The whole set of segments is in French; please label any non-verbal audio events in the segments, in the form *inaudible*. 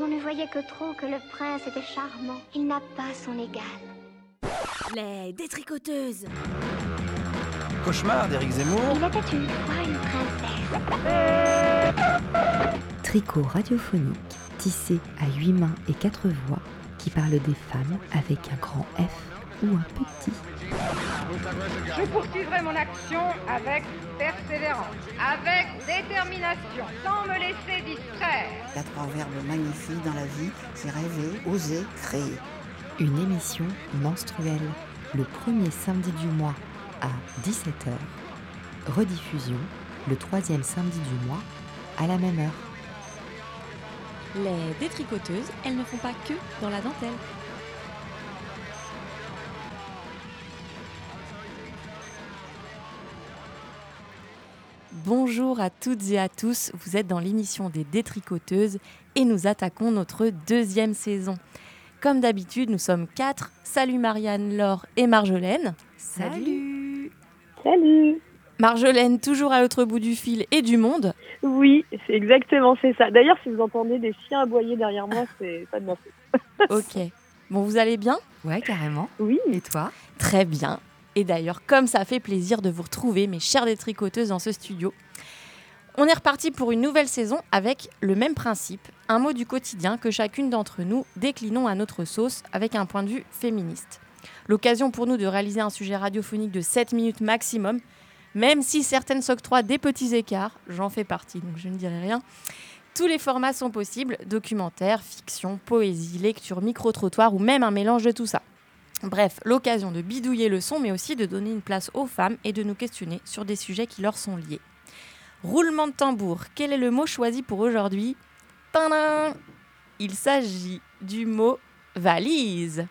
On ne voyait que trop que le prince était charmant. Il n'a pas son égal. Les détricoteuses Cauchemar d'Éric Zemmour. Il était une fois une princesse. Tricot radiophonique, tissé à huit mains et quatre voix, qui parle des femmes avec un grand F ou un petit. Je poursuivrai mon action avec persévérance, avec détermination, sans me laisser distraire. Il y a trois verbes magnifiques dans la vie, c'est rêver, oser, créer. Une émission menstruelle, le premier samedi du mois à 17h. Rediffusion, le troisième samedi du mois à la même heure. Les détricoteuses, elles ne font pas que dans la dentelle. Bonjour à toutes et à tous, vous êtes dans l'émission des détricoteuses et nous attaquons notre deuxième saison. Comme d'habitude, nous sommes quatre. Salut Marianne, Laure et Marjolaine. Salut Salut Marjolaine, toujours à l'autre bout du fil et du monde. Oui, c'est exactement c'est ça. D'ailleurs, si vous entendez des chiens aboyer derrière moi, c'est pas de ma faute. Ok. Bon, vous allez bien? Ouais, carrément. Oui, Et toi? Très bien. Et d'ailleurs, comme ça fait plaisir de vous retrouver, mes chères détricoteuses, dans ce studio, on est reparti pour une nouvelle saison avec le même principe, un mot du quotidien que chacune d'entre nous déclinons à notre sauce avec un point de vue féministe. L'occasion pour nous de réaliser un sujet radiophonique de 7 minutes maximum, même si certaines s'octroient des petits écarts, j'en fais partie, donc je ne dirai rien. Tous les formats sont possibles, documentaire, fiction, poésie, lecture, micro-trottoir ou même un mélange de tout ça. Bref, l'occasion de bidouiller le son, mais aussi de donner une place aux femmes et de nous questionner sur des sujets qui leur sont liés. Roulement de tambour, quel est le mot choisi pour aujourd'hui? Il s'agit du mot valise.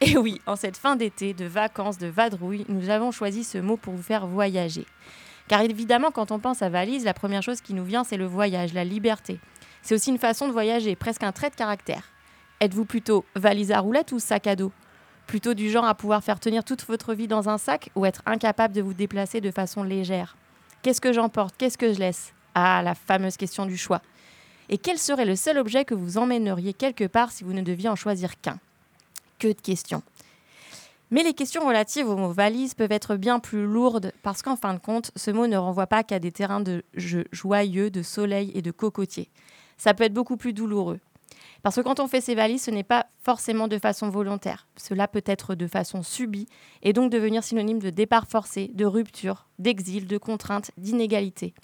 Et oui, en cette fin d'été, de vacances, de vadrouille, nous avons choisi ce mot pour vous faire voyager. Car évidemment, quand on pense à valise, la première chose qui nous vient, c'est le voyage, la liberté. C'est aussi une façon de voyager, presque un trait de caractère. Êtes-vous plutôt valise à roulettes ou sac à dos? Plutôt du genre à pouvoir faire tenir toute votre vie dans un sac ou être incapable de vous déplacer de façon légère? Qu'est-ce que j'emporte Qu'est-ce que je laisse? Ah, la fameuse question du choix. Et quel serait le seul objet que vous emmèneriez quelque part si vous ne deviez en choisir qu'un? Que de questions. Mais les questions relatives au mot valise peuvent être bien plus lourdes parce qu'en fin de compte, ce mot ne renvoie pas qu'à des terrains de jeu joyeux, de soleil et de cocotiers. Ça peut être beaucoup plus douloureux. Parce que quand on fait ses valises, ce n'est pas forcément de façon volontaire. Cela peut être de façon subie et donc devenir synonyme de départ forcé, de rupture, d'exil, de contrainte, d'inégalité.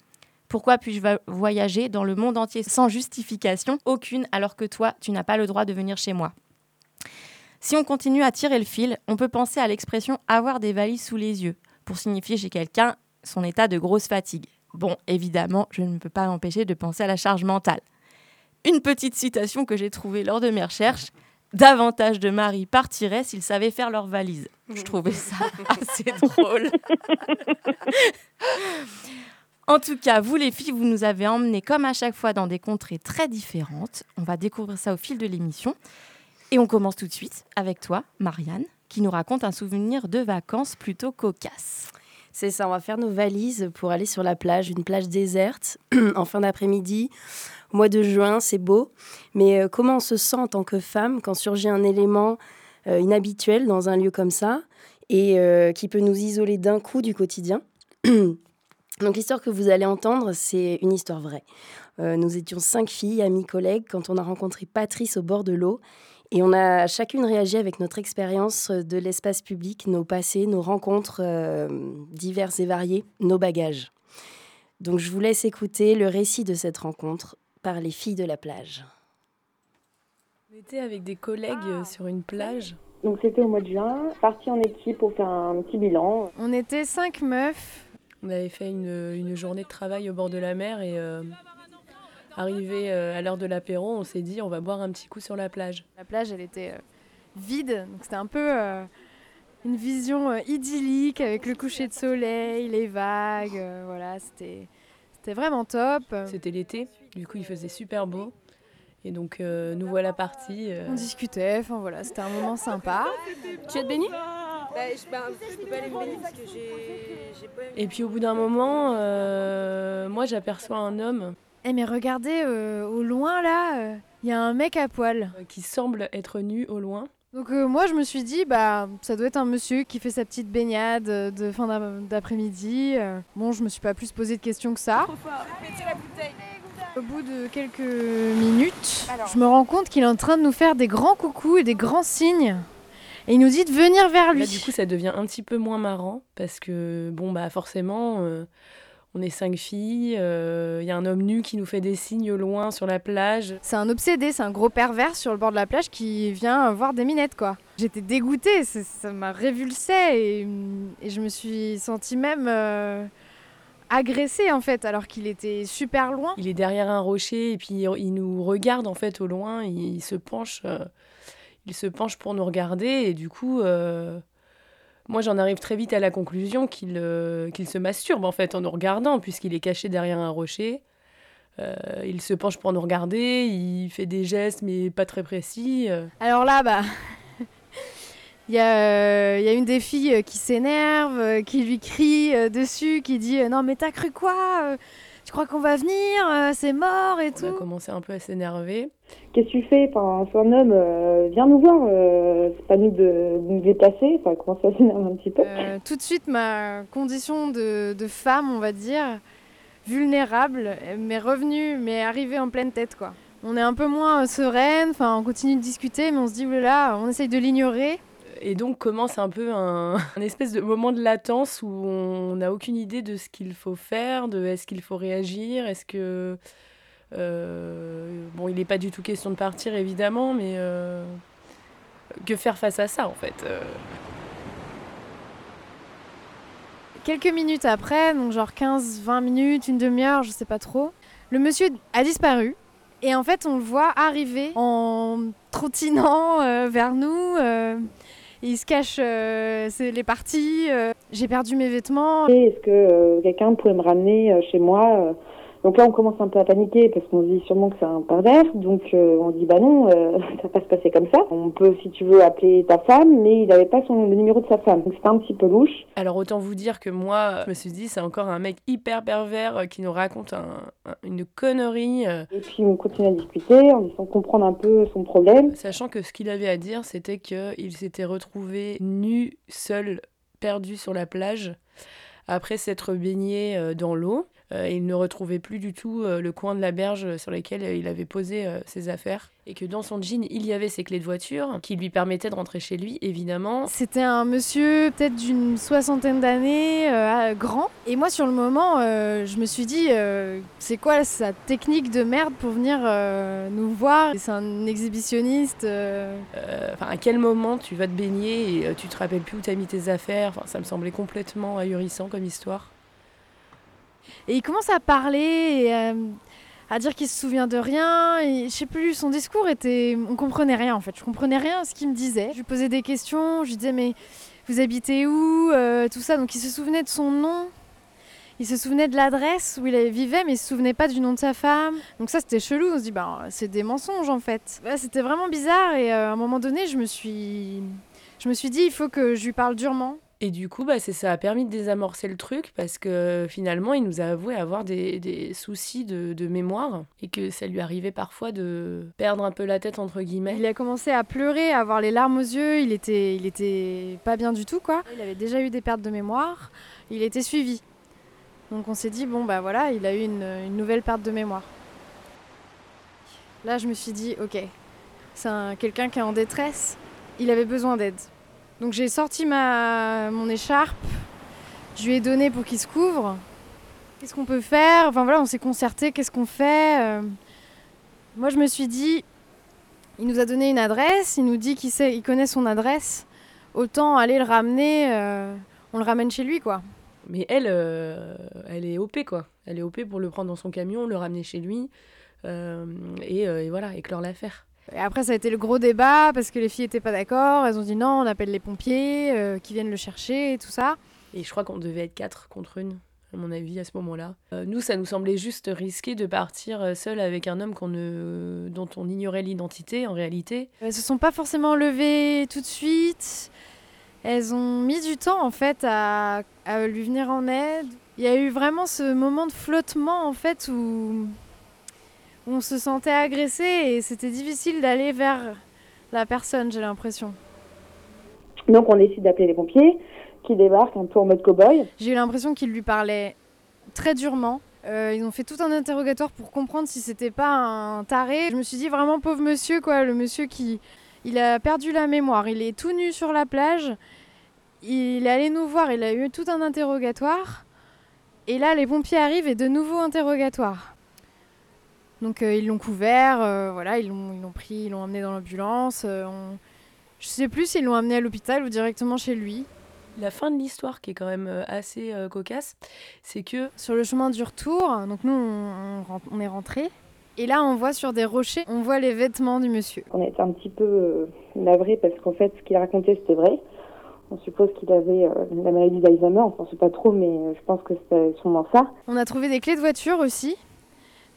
Pourquoi puis-je voyager dans le monde entier sans justification aucune alors que toi, tu n'as pas le droit de venir chez moi? Si on continue à tirer le fil, on peut penser à l'expression avoir des valises sous les yeux pour signifier chez quelqu'un son état de grosse fatigue. Bon, évidemment, je ne peux pas m'empêcher de penser à la charge mentale. Une petite citation que j'ai trouvée lors de mes recherches. Davantage de maris partiraient s'ils savaient faire leurs valises. Je trouvais ça *laughs* assez drôle. en tout cas, vous les filles, vous nous avez emmenés comme à chaque fois dans des contrées très différentes. On va découvrir ça au fil de l'émission. Et on commence tout de suite avec toi, Marianne, qui nous raconte un souvenir de vacances plutôt cocasse. C'est ça, on va faire nos valises pour aller sur la plage, une plage déserte, *clears throat* en fin d'après-midi. Mois de juin, c'est beau. Mais euh, comment on se sent en tant que femme quand surgit un élément euh, inhabituel dans un lieu comme ça et euh, qui peut nous isoler d'un coup du quotidien? *clears throat* Donc l'histoire que vous allez entendre, c'est une histoire vraie. Nous étions cinq filles, amies, collègues, quand on a rencontré Patrice au bord de l'eau. Et on a chacune réagi avec notre expérience de l'espace public, nos passés, nos rencontres diverses et variées, nos bagages. Donc je vous laisse écouter le récit de cette rencontre par les filles de la plage. On était avec des collègues euh, sur une plage. donc c'était au mois de juin, parti en équipe pour faire un petit bilan. On était cinq meufs. On avait fait une, une journée de travail au bord de la mer et euh, arrivé euh, à l'heure de l'apéro, on s'est dit on va boire un petit coup sur la plage. La plage, elle était euh, vide, donc c'était un peu euh, une vision euh, idyllique avec le coucher de soleil, les vagues. euh, voilà, c'était c'était vraiment top. C'était l'été, du coup il faisait super beau. Et donc euh, nous voilà partis. euh, On discutait, enfin voilà, c'était un moment sympa. Tu es de Béni Et puis au bout d'un moment, euh, moi j'aperçois un homme. Eh mais regardez euh, au loin là, euh, Il y a un mec à poil. qui semble être nu au loin. Donc euh, moi je me suis dit bah ça doit être un monsieur qui fait sa petite baignade de fin d'ap- d'après-midi. Bon je me suis pas plus posé de questions que ça. Au bout de quelques minutes, je me rends compte qu'il est en train de nous faire des grands coucous et des grands signes. Et il nous dit de venir vers lui. Là, du coup, ça devient un petit peu moins marrant parce que, bon, bah, forcément, euh, on est cinq filles. Il y a un homme nu qui nous fait des signes au loin sur la plage. C'est un obsédé, c'est un gros pervers sur le bord de la plage qui vient voir des minettes quoi. J'étais dégoûtée, ça m'a révulsé et, et je me suis sentie même euh, agressée en fait alors qu'il était super loin. Il est derrière un rocher et puis il, nous regarde en fait au loin. Il, il se penche, euh, il se penche pour nous regarder et du coup, euh, moi j'en arrive très vite à la conclusion qu'il euh, qu'il se masturbe en fait en nous regardant puisqu'il est caché derrière un rocher. Il se penche pour nous regarder, il fait des gestes mais pas très précis. Alors là bah il y, a, euh, il y a une des filles euh, qui s'énerve, euh, qui lui crie euh, dessus, qui dit euh, non mais t'as cru quoi Tu crois qu'on va venir C'est mort et On a tout. commencé un peu à s'énerver. Qu'est-ce que tu fais? Enfin, C'est un homme, euh, viens nous voir. euh, c'est pas nous de, de nous déplacer. Enfin, commence à s'énerver un petit peu? Euh, tout de suite, ma condition de, de femme, on va dire, vulnérable, m'est revenue, m'est arrivée en pleine tête, quoi. On est un peu moins sereine, enfin, on continue de discuter, mais on se dit, là, on essaye de l'ignorer. Et donc commence un peu *laughs* un, espèce de moment de latence où on n'a aucune idée de ce qu'il faut faire, de est-ce qu'il faut réagir, est-ce que... euh, bon, il n'est pas du tout question de partir, évidemment, mais euh, que faire face à ça, en fait euh. Quelques minutes après, donc genre 15, 20 minutes, une demi-heure, je sais pas trop, le monsieur a disparu. Et en fait, on le voit arriver en trottinant vers nous. Il se cache euh, les parties. euh. J'ai perdu mes vêtements. Est-ce que euh, quelqu'un pourrait me ramener chez moi Donc là, on commence un peu à paniquer parce qu'on se dit sûrement que c'est un pervers. Donc euh, on dit bah non, euh, *laughs* ça va pas se passer comme ça. On peut, si tu veux, appeler ta femme, mais il n'avait pas son, le numéro de sa femme. Donc c'était un petit peu louche. Alors autant vous dire que moi, je me suis dit, c'est encore un mec hyper pervers euh, qui nous raconte un- un- une connerie. Et puis on continue à discuter en essayant de comprendre un peu son problème. Sachant que ce qu'il avait à dire, c'était qu'il s'était retrouvé nu, seul, perdu sur la plage, après s'être baigné dans l'eau. Euh, il ne retrouvait plus du tout euh, le coin de la berge sur lequel euh, il avait posé euh, ses affaires. Et que dans son jean, il y avait ses clés de voiture, qui lui permettaient de rentrer chez lui, évidemment. C'était un monsieur peut-être d'une soixantaine d'années, euh, grand. Et moi, sur le moment, euh, je me suis dit, euh, c'est quoi sa technique de merde pour venir euh, nous voir? C'est un exhibitionniste. euh. Euh, Enfin, à quel moment tu vas te baigner et euh, tu te rappelles plus où t'as mis tes affaires? Enfin, ça me semblait complètement ahurissant comme histoire. Et il commence à parler et euh, à dire qu'il se souvient de rien. Et je sais plus, son discours était. On comprenait rien en fait. Je comprenais rien à ce qu'il me disait. Je lui posais des questions. Je lui disais, mais vous habitez où Euh, Tout ça. Donc il se souvenait de son nom. Il se souvenait de l'adresse où il vivait, mais il se souvenait pas du nom de sa femme. Donc ça, c'était chelou. On se dit, bah, c'est des mensonges en fait. Ouais, c'était vraiment bizarre. Et euh, à un moment donné, je me suis, je me suis dit, il faut que je lui parle durement. Et du coup, bah, ça a permis de désamorcer le truc parce que finalement, il nous a avoué avoir des, soucis de, mémoire et que ça lui arrivait parfois de perdre un peu la tête, entre guillemets. Il a commencé à pleurer, à avoir les larmes aux yeux. Il était, pas bien du tout, quoi. Il avait déjà eu des pertes de mémoire. Il était suivi. Donc on s'est dit, bon, bah voilà, il a eu une, une nouvelle perte de mémoire. Là, je me suis dit, ok, c'est un- quelqu'un qui est en détresse. Il avait besoin d'aide. Donc j'ai sorti ma, mon écharpe. Je lui ai donné pour qu'il se couvre. Qu'est-ce qu'on peut faire? Enfin voilà, on s'est concerté. Qu'est-ce qu'on fait? Euh, Moi, je me suis dit, il nous a donné une adresse, il nous dit qu'il sait, il connaît son adresse. Autant aller le ramener, euh, on le ramène chez lui, quoi. Mais elle, euh, elle est OP, quoi. Elle est OP pour le prendre dans son camion, le ramener chez lui et, et voilà, éclore l'affaire. Et après, ça a été le gros débat parce que les filles n'étaient pas d'accord. Elles ont dit non, on appelle les pompiers euh, qui viennent le chercher et tout ça. Et je crois qu'on devait être quatre contre une, à mon avis, à ce moment-là. Euh, nous, ça nous semblait juste risqué de partir euh, seul avec un homme qu'on ne... dont on ignorait l'identité, en réalité. Elles se sont pas forcément levées tout de suite. Elles ont mis du temps en fait à, à lui venir en aide. Il y a eu vraiment ce moment de flottement en fait où, on se sentait agressé et c'était difficile d'aller vers la personne, j'ai l'impression. Donc on décide d'appeler les pompiers qui débarquent un peu en mode cow-boy. J'ai eu l'impression qu'il lui parlait très durement. Euh, ils ont fait tout un interrogatoire pour comprendre si c'était pas un taré. Je me suis dit vraiment pauvre monsieur quoi, le monsieur qui il a perdu la mémoire, il est tout nu sur la plage. Il est allé nous voir, il a eu tout un interrogatoire. Et là les pompiers arrivent et de nouveau interrogatoire. Donc euh, ils l'ont couvert, euh, voilà, ils l'ont ils l'ont pris, ils l'ont emmené dans l'ambulance. euh, on- Je sais plus s'ils l'ont amené à l'hôpital ou directement chez lui. La fin de l'histoire, qui est quand même assez euh, cocasse, c'est que Sur le chemin du retour, donc nous on, on ren- on est rentré. Et là on voit sur des rochers, on voit les vêtements du monsieur. On a été un petit peu euh, navrés parce qu'en fait ce qu'il racontait c'était vrai. On suppose qu'il avait euh, la maladie d'Alzheimer, on ne pense pas trop mais je pense que c'était sûrement ça. On a trouvé des clés de voiture aussi.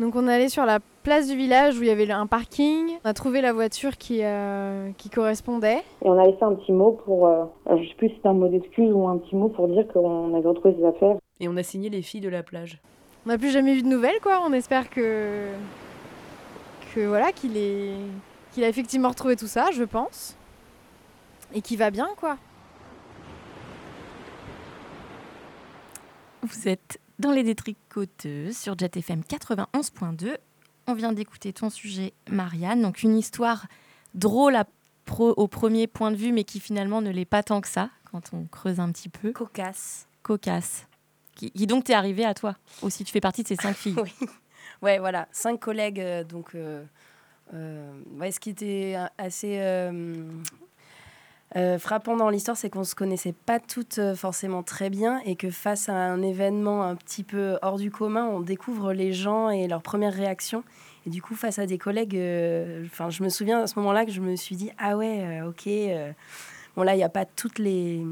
Donc on est allé sur la place du village où il y avait un parking. On a trouvé la voiture qui, euh, qui correspondait. Et on a laissé un petit mot pour, euh, je sais plus si c'était un mot d'excuse ou un petit mot pour dire qu'on avait retrouvé ses affaires. et on a signé les filles de la plage. On n'a plus jamais eu de nouvelles quoi. On espère que que voilà qu'il est qu'il a effectivement retrouvé tout ça, je pense. Et qu'il va bien quoi. Vous êtes dans les détricoteuses sur Jet FM 91.2. On vient d'écouter ton sujet, Marianne. Donc, une histoire drôle à pro- au premier point de vue, mais qui finalement ne l'est pas tant que ça quand on creuse un petit peu. Cocasse. Cocasse. Qui, qui donc t'est arrivé à toi aussi. Tu fais partie de ces cinq filles. *laughs* Oui. Ouais, voilà, cinq collègues. euh, donc, euh, euh, ouais, ce qui était euh, assez euh, euh, frappant dans l'histoire, c'est qu'on se connaissait pas toutes euh, forcément très bien et que face à un événement un petit peu hors du commun, on découvre les gens et leurs premières réactions. Et du coup, face à des collègues, euh, je me souviens à ce moment-là que je me suis dit ah ouais, ok. bon là, il n'y a pas toutes les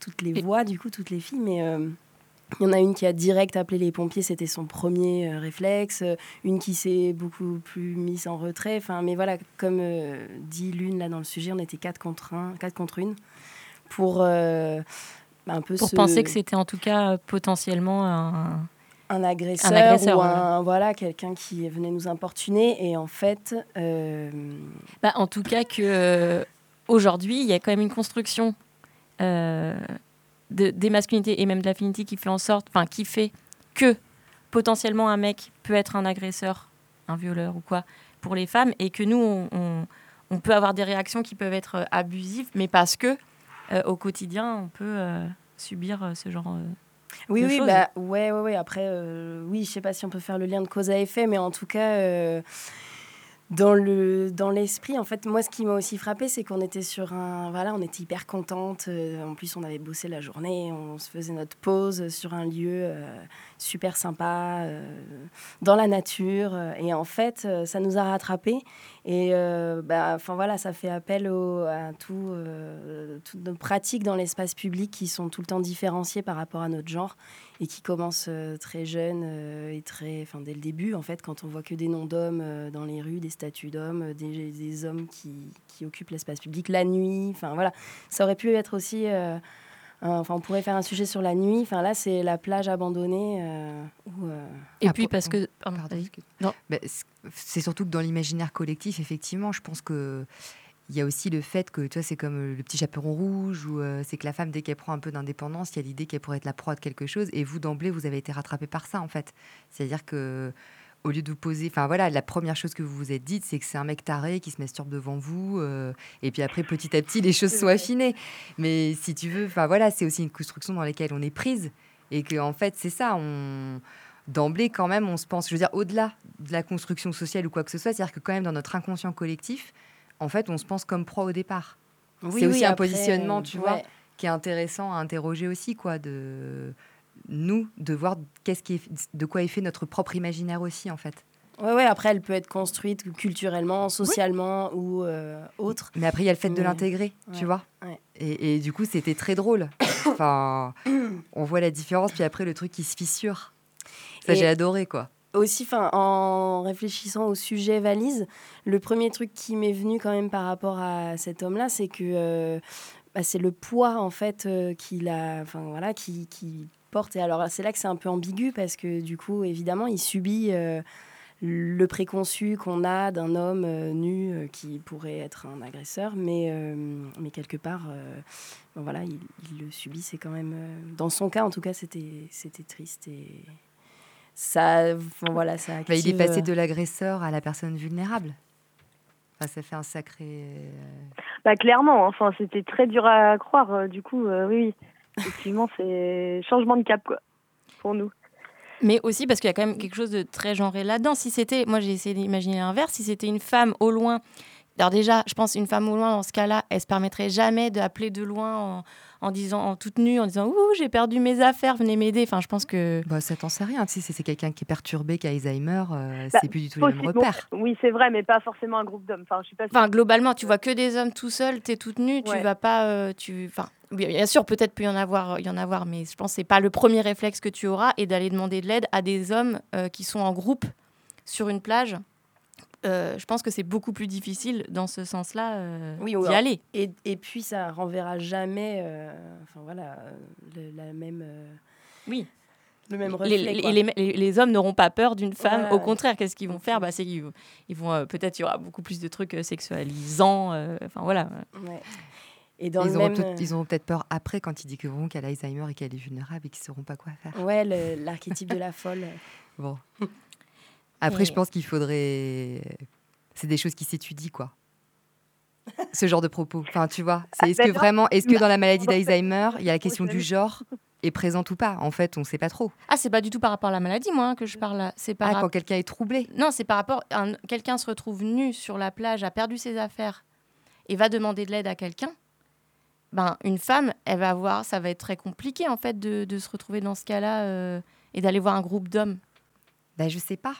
toutes les voix, du coup, toutes les filles, mais il y en a une qui a direct appelé les pompiers, c'était son premier euh, réflexe. Euh, Une qui s'est beaucoup plus mise en retrait. Enfin, mais voilà, comme euh, dit l'une là dans le sujet, on était quatre contre un, quatre contre une, pour euh, bah, un peu Pour se- penser que c'était en tout cas potentiellement un. un agresseur, Un agresseur, ou ouais. un voilà quelqu'un qui venait nous importuner. Et en fait, Bah, en tout cas que aujourd'hui, il y a quand même une construction euh, de, des masculinités et même de l'affinité qui fait en sorte, enfin qui fait que potentiellement un mec peut être un agresseur, un violeur ou quoi pour les femmes et que nous on, on- on peut avoir des réactions qui peuvent être euh, abusives, mais parce que euh, au quotidien on peut euh, subir ce genre. Oui, de oui, choses. bah, ouais, ouais, ouais. Après, oui, je sais pas si on peut faire le lien de cause à effet, mais en tout cas, dans le dans l'esprit, en fait, moi, ce qui m'a aussi frappé, c'est qu'on était sur un, voilà, on était hyper contente. euh, en plus, on avait bossé la journée, on se faisait notre pause sur un lieu euh, super sympa, euh, dans la nature, et en fait, ça nous a rattrapés. Et euh, bah, enfin voilà, ça fait appel au- à tout, toutes nos pratiques dans l'espace public qui sont tout le temps différenciées par rapport à notre genre et qui commencent euh, très jeunes euh, et très, enfin dès le début en fait, quand on voit que des noms d'hommes euh, dans les rues, des statues d'hommes, des, des hommes qui, qui occupent l'espace public la nuit. Enfin voilà, ça aurait pu être aussi. euh, un- Enfin, on pourrait faire un sujet sur la nuit. Enfin, là, c'est la plage abandonnée. euh, où, euh, Et Ah, puis parce que pardon. Bah, c'est surtout que dans l'imaginaire collectif, effectivement, je pense que il y a aussi le fait que tu vois, c'est comme euh, le petit chaperon rouge, ou euh, c'est que la femme, dès qu'elle prend un peu d'indépendance, il y a l'idée qu'elle pourrait être la proie de quelque chose, et vous d'emblée, vous avez été rattrapé par ça, en fait. C'est-à-dire que au lieu de vous poser, enfin voilà, la première chose que vous vous êtes dite, c'est que c'est un mec taré qui se masturbe devant vous, euh, et puis après, petit à petit, les choses sont affinées. Mais si tu veux, enfin voilà, c'est aussi une construction dans laquelle on est prise, et que en fait, c'est ça, on d'emblée, quand même, on se pense, je veux dire, au-delà de la construction sociale ou quoi que ce soit, c'est-à-dire que quand même, dans notre inconscient collectif, en fait, on se pense comme proie au départ, oui, C'est oui, aussi un après, positionnement, tu vois. qui est intéressant à interroger aussi, quoi, de nous, de voir qu'est-ce qui est, de quoi est fait notre propre imaginaire aussi, en fait. Ouais, ouais, après, elle peut être construite culturellement, socialement ou euh, autre. Mais après, il y a le fait de l'intégrer, ouais, tu vois. ouais. Et, et du coup, c'était très drôle. *coughs* enfin, on voit la différence, puis après, le truc qui se fissure. Ça, Et- j'ai adoré, quoi. Aussi, en réfléchissant au sujet valise, le premier truc qui m'est venu quand même par rapport à cet homme-là, c'est que euh, bah, c'est le poids en fait euh, qu'il a, enfin voilà, qui, porte. Et alors c'est là que c'est un peu ambigu parce que du coup, évidemment, il subit euh, le préconçu qu'on a d'un homme nu qui pourrait être un agresseur, mais, mais quelque part, voilà, il, le subit. C'est quand même, dans son cas en tout cas, c'était c'était triste et ça, bon, voilà, ça. Bah, il est passé euh, de l'agresseur à la personne vulnérable. Enfin, ça fait un sacré. euh, Bah clairement, enfin c'était très dur à croire. euh, du coup, euh, oui, oui, effectivement, c'est changement de cap quoi pour nous. Mais aussi parce qu'il y a quand même quelque chose de très genré là-dedans. Si c'était, moi j'ai essayé d'imaginer l'inverse, si c'était une femme au loin. Alors déjà, je pense une femme au loin dans ce cas-là, elle se permettrait jamais d'appeler de loin en, en disant en toute nue, en disant ouh j'ai perdu mes affaires, venez m'aider. Enfin, je pense que Bah, ça t'en sait rien. Sais, c'est quelqu'un qui est perturbé, qui a Alzheimer, euh, Bah, c'est plus du tout Possible- repères. bon, oui, c'est vrai, mais pas forcément un groupe d'hommes. Enfin, je suis pas. Enfin, globalement, tu vois que des hommes tout seuls, t'es toute nue, tu vas pas, euh, tu, enfin, bien bien sûr, peut-être peut y en avoir, y en avoir, mais je pense que c'est pas le premier réflexe que tu auras et d'aller demander de l'aide à des hommes euh, qui sont en groupe sur une plage. Euh, je pense que c'est beaucoup plus difficile dans ce sens-là euh, Oui, d'y aller. Et, et puis ça renverra jamais, euh, enfin voilà, le- la même. euh, Oui. Le même Les, reflet. les- les, les- les hommes n'auront pas peur d'une femme. Au contraire, qu'est-ce qu'ils vont faire? bah, c'est qu'ils ils vont euh, peut-être il y aura beaucoup plus de trucs sexualisants. euh, Enfin voilà. Ouais. Et dans ils, le auront même. peut-être- ils auront peut-être peur après quand ils découvriront qu'elle a Alzheimer et qu'elle est vulnérable et qu'ils sauront pas quoi faire. Ouais, l'archétype de la folle. Bon. *laughs* Après, Et- je pense qu'il faudrait. C'est des choses qui s'étudient, quoi. *laughs* Ce genre de propos. Enfin, tu vois, c'est est-ce que vraiment, est-ce que dans la maladie *laughs* d'Alzheimer, il y a la question du genre est présente ou pas? En fait, on sait pas trop. Ah, c'est pas du tout par rapport à la maladie, moi, hein, que je parle là. C'est par Ah, quand quelqu'un est troublé. Non, c'est par rapport à un- quelqu'un se retrouve nu sur la plage, a perdu ses affaires et va demander de l'aide à quelqu'un. Ben, une femme, elle va voir, ça va être très compliqué en fait de, de se retrouver dans ce cas-là euh, et d'aller voir un groupe d'hommes. Bah, je sais pas,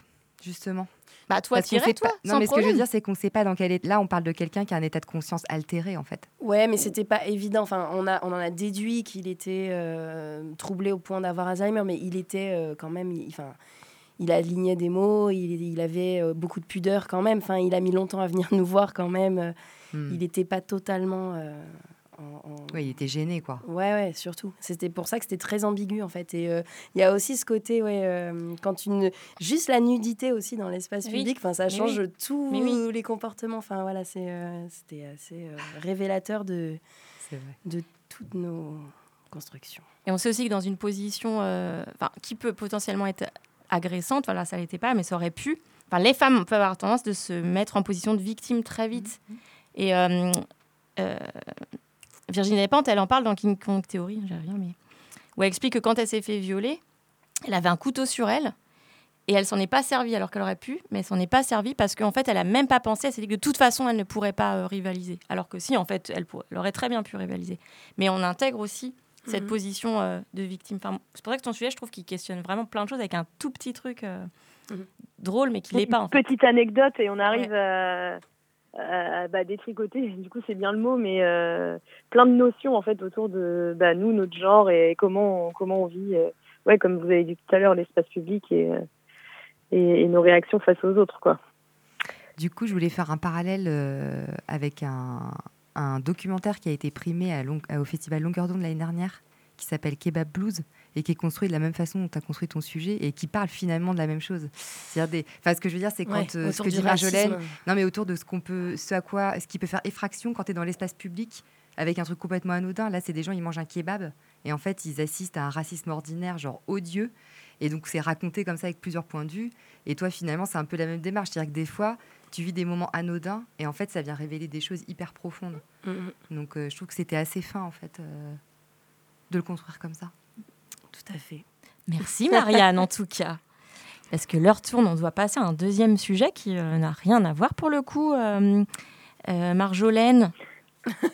justement. Bah toi, t'irais, sait toi, pas- Non, sans mais ce que je veux dire, c'est qu'on sait pas dans quel état. Là, on parle de quelqu'un qui a un état de conscience altéré, en fait. Ouais, mais c'était pas évident. Enfin, on, a, on en a déduit qu'il était euh, troublé au point d'avoir Alzheimer, mais il était euh, quand même. il- Enfin, il alignait des mots, il, il avait euh, beaucoup de pudeur quand même. Enfin, il a mis longtemps à venir *laughs* nous voir quand même. Hmm. Il n'était pas totalement. En, Oui, il était gêné, quoi. Ouais, ouais, surtout. C'était pour ça que c'était très ambigu, en fait. Et euh, il y a aussi ce côté, ouais, euh, quand une... Juste la nudité aussi dans l'espace Oui. public, enfin, ça change oui. tous oui. les comportements. Enfin, voilà, c'est, euh, c'était assez euh, révélateur de, de toutes nos constructions. Et on sait aussi que dans une position euh, enfin, qui peut potentiellement être agressante, voilà, ça l'était pas, mais ça aurait pu. Enfin, les femmes peuvent avoir tendance de se mettre en position de victime très vite. Et euh, euh, Virginie Despentes, elle en parle dans King Kong Theory, mais où elle explique que quand elle s'est fait violer, elle avait un couteau sur elle et elle s'en est pas servie alors qu'elle aurait pu, mais elle s'en est pas servie parce qu'en fait, elle a même pas pensé. Elle s'est dit que de toute façon, elle ne pourrait pas euh, rivaliser. Alors que si, en fait, elle, pourrait- elle aurait très bien pu rivaliser. Mais on intègre aussi cette Mhm. position euh, de victime. Enfin, c'est pour ça que ton sujet, je trouve qu'il questionne vraiment plein de choses avec un tout petit truc euh, Mhm. drôle, mais qui l'est pas. En fait. Petite anecdote et on arrive à, bah, détricoter. *laughs* Du coup, c'est bien le mot, mais euh, plein de notions en fait autour de bah, nous, notre genre et comment on, comment on vit. euh, ouais, comme vous avez dit tout à l'heure, l'espace public et, euh, et, et nos réactions face aux autres, quoi. Du coup, je voulais faire un parallèle euh, avec un, un documentaire qui a été primé au Festival Longueur d'onde l'année dernière, qui s'appelle Kebab Blues, et qui est construit de la même façon dont tu as construit ton sujet, et qui parle finalement de la même chose. Des... enfin, ce que je veux dire, c'est quand Ouais, euh, ce que dit Marjolaine, non mais autour de ce qu'on peut, ce à quoi, ce qui peut faire effraction quand tu es dans l'espace public, avec un truc complètement anodin. Là, c'est des gens, ils mangent un kebab, et en fait, ils assistent à un racisme ordinaire, genre odieux, et donc c'est raconté comme ça avec plusieurs points de vue. Et toi, finalement, c'est un peu la même démarche. C'est-à-dire que des fois, tu vis des moments anodins et en fait, ça vient révéler des choses hyper profondes. Mhm. Donc, euh, je trouve que c'était assez fin, en fait, euh, de le construire comme ça. Tout à fait. Merci Marianne, en tout cas. Parce que l'heure tourne, on doit passer à un deuxième sujet qui euh, n'a rien à voir pour le coup. Euh, euh, Marjolaine,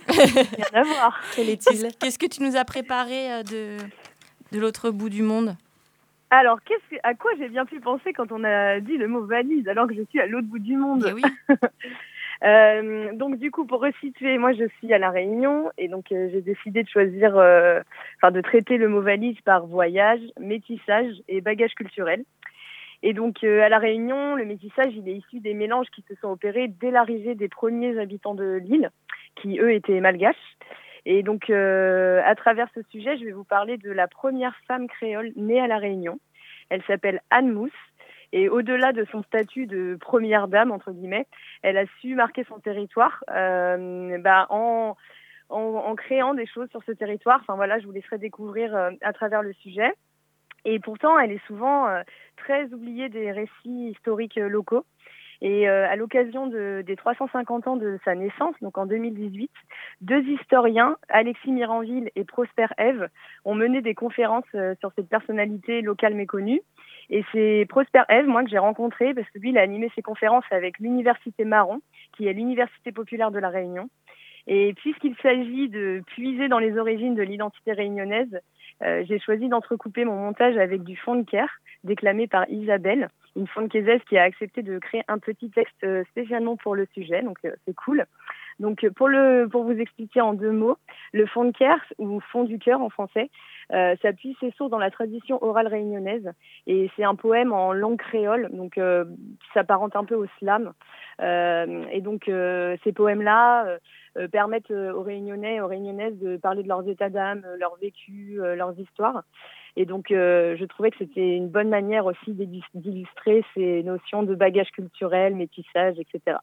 Rien à voir. *laughs* Quel qu'est-ce est-il? Qu'est-ce que tu nous as préparé euh, de, de l'autre bout du monde? Alors, qu'est-ce que, à quoi j'ai bien pu penser quand on a dit le mot valise alors que je suis à l'autre bout du monde? Eh oui. *laughs* Euh, donc du coup, pour resituer, moi je suis à la Réunion et donc euh, j'ai décidé de choisir, euh, enfin de traiter le mot valise par voyage, métissage et bagage culturel. Et donc à la Réunion, le métissage, il est issu des mélanges qui se sont opérés dès l'arrivée des premiers habitants de l'île, qui eux étaient malgaches. Et donc à travers ce sujet, je vais vous parler de la première femme créole née à la Réunion. Elle s'appelle Anne Mousse Et au-delà de son statut de première dame, entre guillemets, elle a su marquer son territoire euh, bah, en, en, en, créant des choses sur ce territoire. Enfin voilà, je vous laisserai découvrir euh, à travers le sujet. Et pourtant, elle est souvent euh, très oubliée des récits historiques euh, locaux. Et euh, à l'occasion de, des 350 ans de sa naissance, donc en 2018, deux historiens, Alexis Miranville et Prosper Eve, ont mené des conférences euh, sur cette personnalité locale méconnue. Et c'est Prosper Eve, moi, que j'ai rencontré, parce que lui, il a animé ses conférences avec l'Université Marron, qui est l'Université populaire de la Réunion. Et puisqu'il s'agit de puiser dans les origines de l'identité réunionnaise, euh, j'ai choisi d'entrecouper mon montage avec du fond de Caire, déclamé par Isabelle, une fonquaisaise qui a accepté de créer un petit texte euh, spécialement pour le sujet, donc euh, c'est cool. Donc pour le pour vous expliquer en deux mots, le fond de Caire ou fond du cœur en français, euh, s'appuie ses sources dans la tradition orale réunionnaise et c'est un poème en langue créole, donc euh, qui s'apparente un peu au slam. Euh, et donc ces poèmes-là permettent aux Réunionnais et aux Réunionnaises de parler de leurs états d'âme, leur vécu, leurs histoires. Et donc, je trouvais que c'était une bonne manière aussi d'illustrer ces notions de bagage culturel, métissage, etc.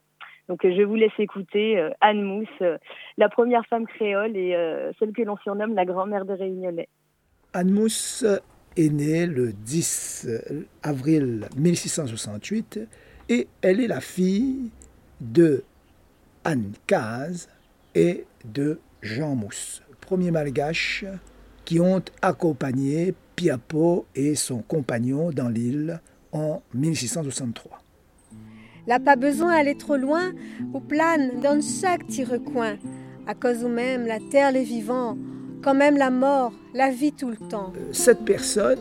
Donc je vous laisse écouter euh, Anne Mousse, euh, la première femme créole et euh, celle que l'on surnomme la grand-mère des Réunionnais. Anne Mousse est née le 10 avril 1668 et elle est la fille de Anne Caz et de Jean Mousse, premier malgache qui ont accompagné Piapo et son compagnon dans l'île en 1663. N'a pas besoin d'aller trop loin ou plane dans chaque petit recoin. À cause où même la terre les vivants, quand même la mort, la vie tout le temps. Cette personne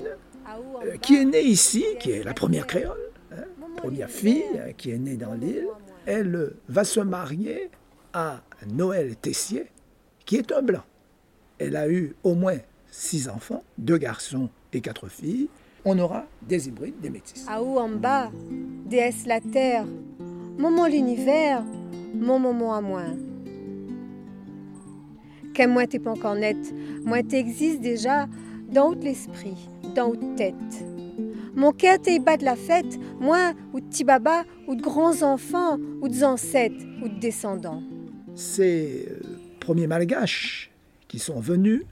euh, qui est née ici, qui est la première créole, hein, première fille hein, qui est née dans l'île, elle va se marier à Noël Tessier, qui est un blanc. Elle a eu au moins six enfants, deux garçons et quatre filles on aura des hybrides, des métis. Où en bas, déesse la terre, moment l'univers, mon moment à moi. Qu'à moi t'es pas encore net, moi t'existe déjà dans l'esprit, dans tête. Mon cœur t'es bat de la fête, moi ou de Tibaba, ou de grands enfants, ou de ancêtres, ou de descendants. Ces euh, premiers malgaches qui sont venus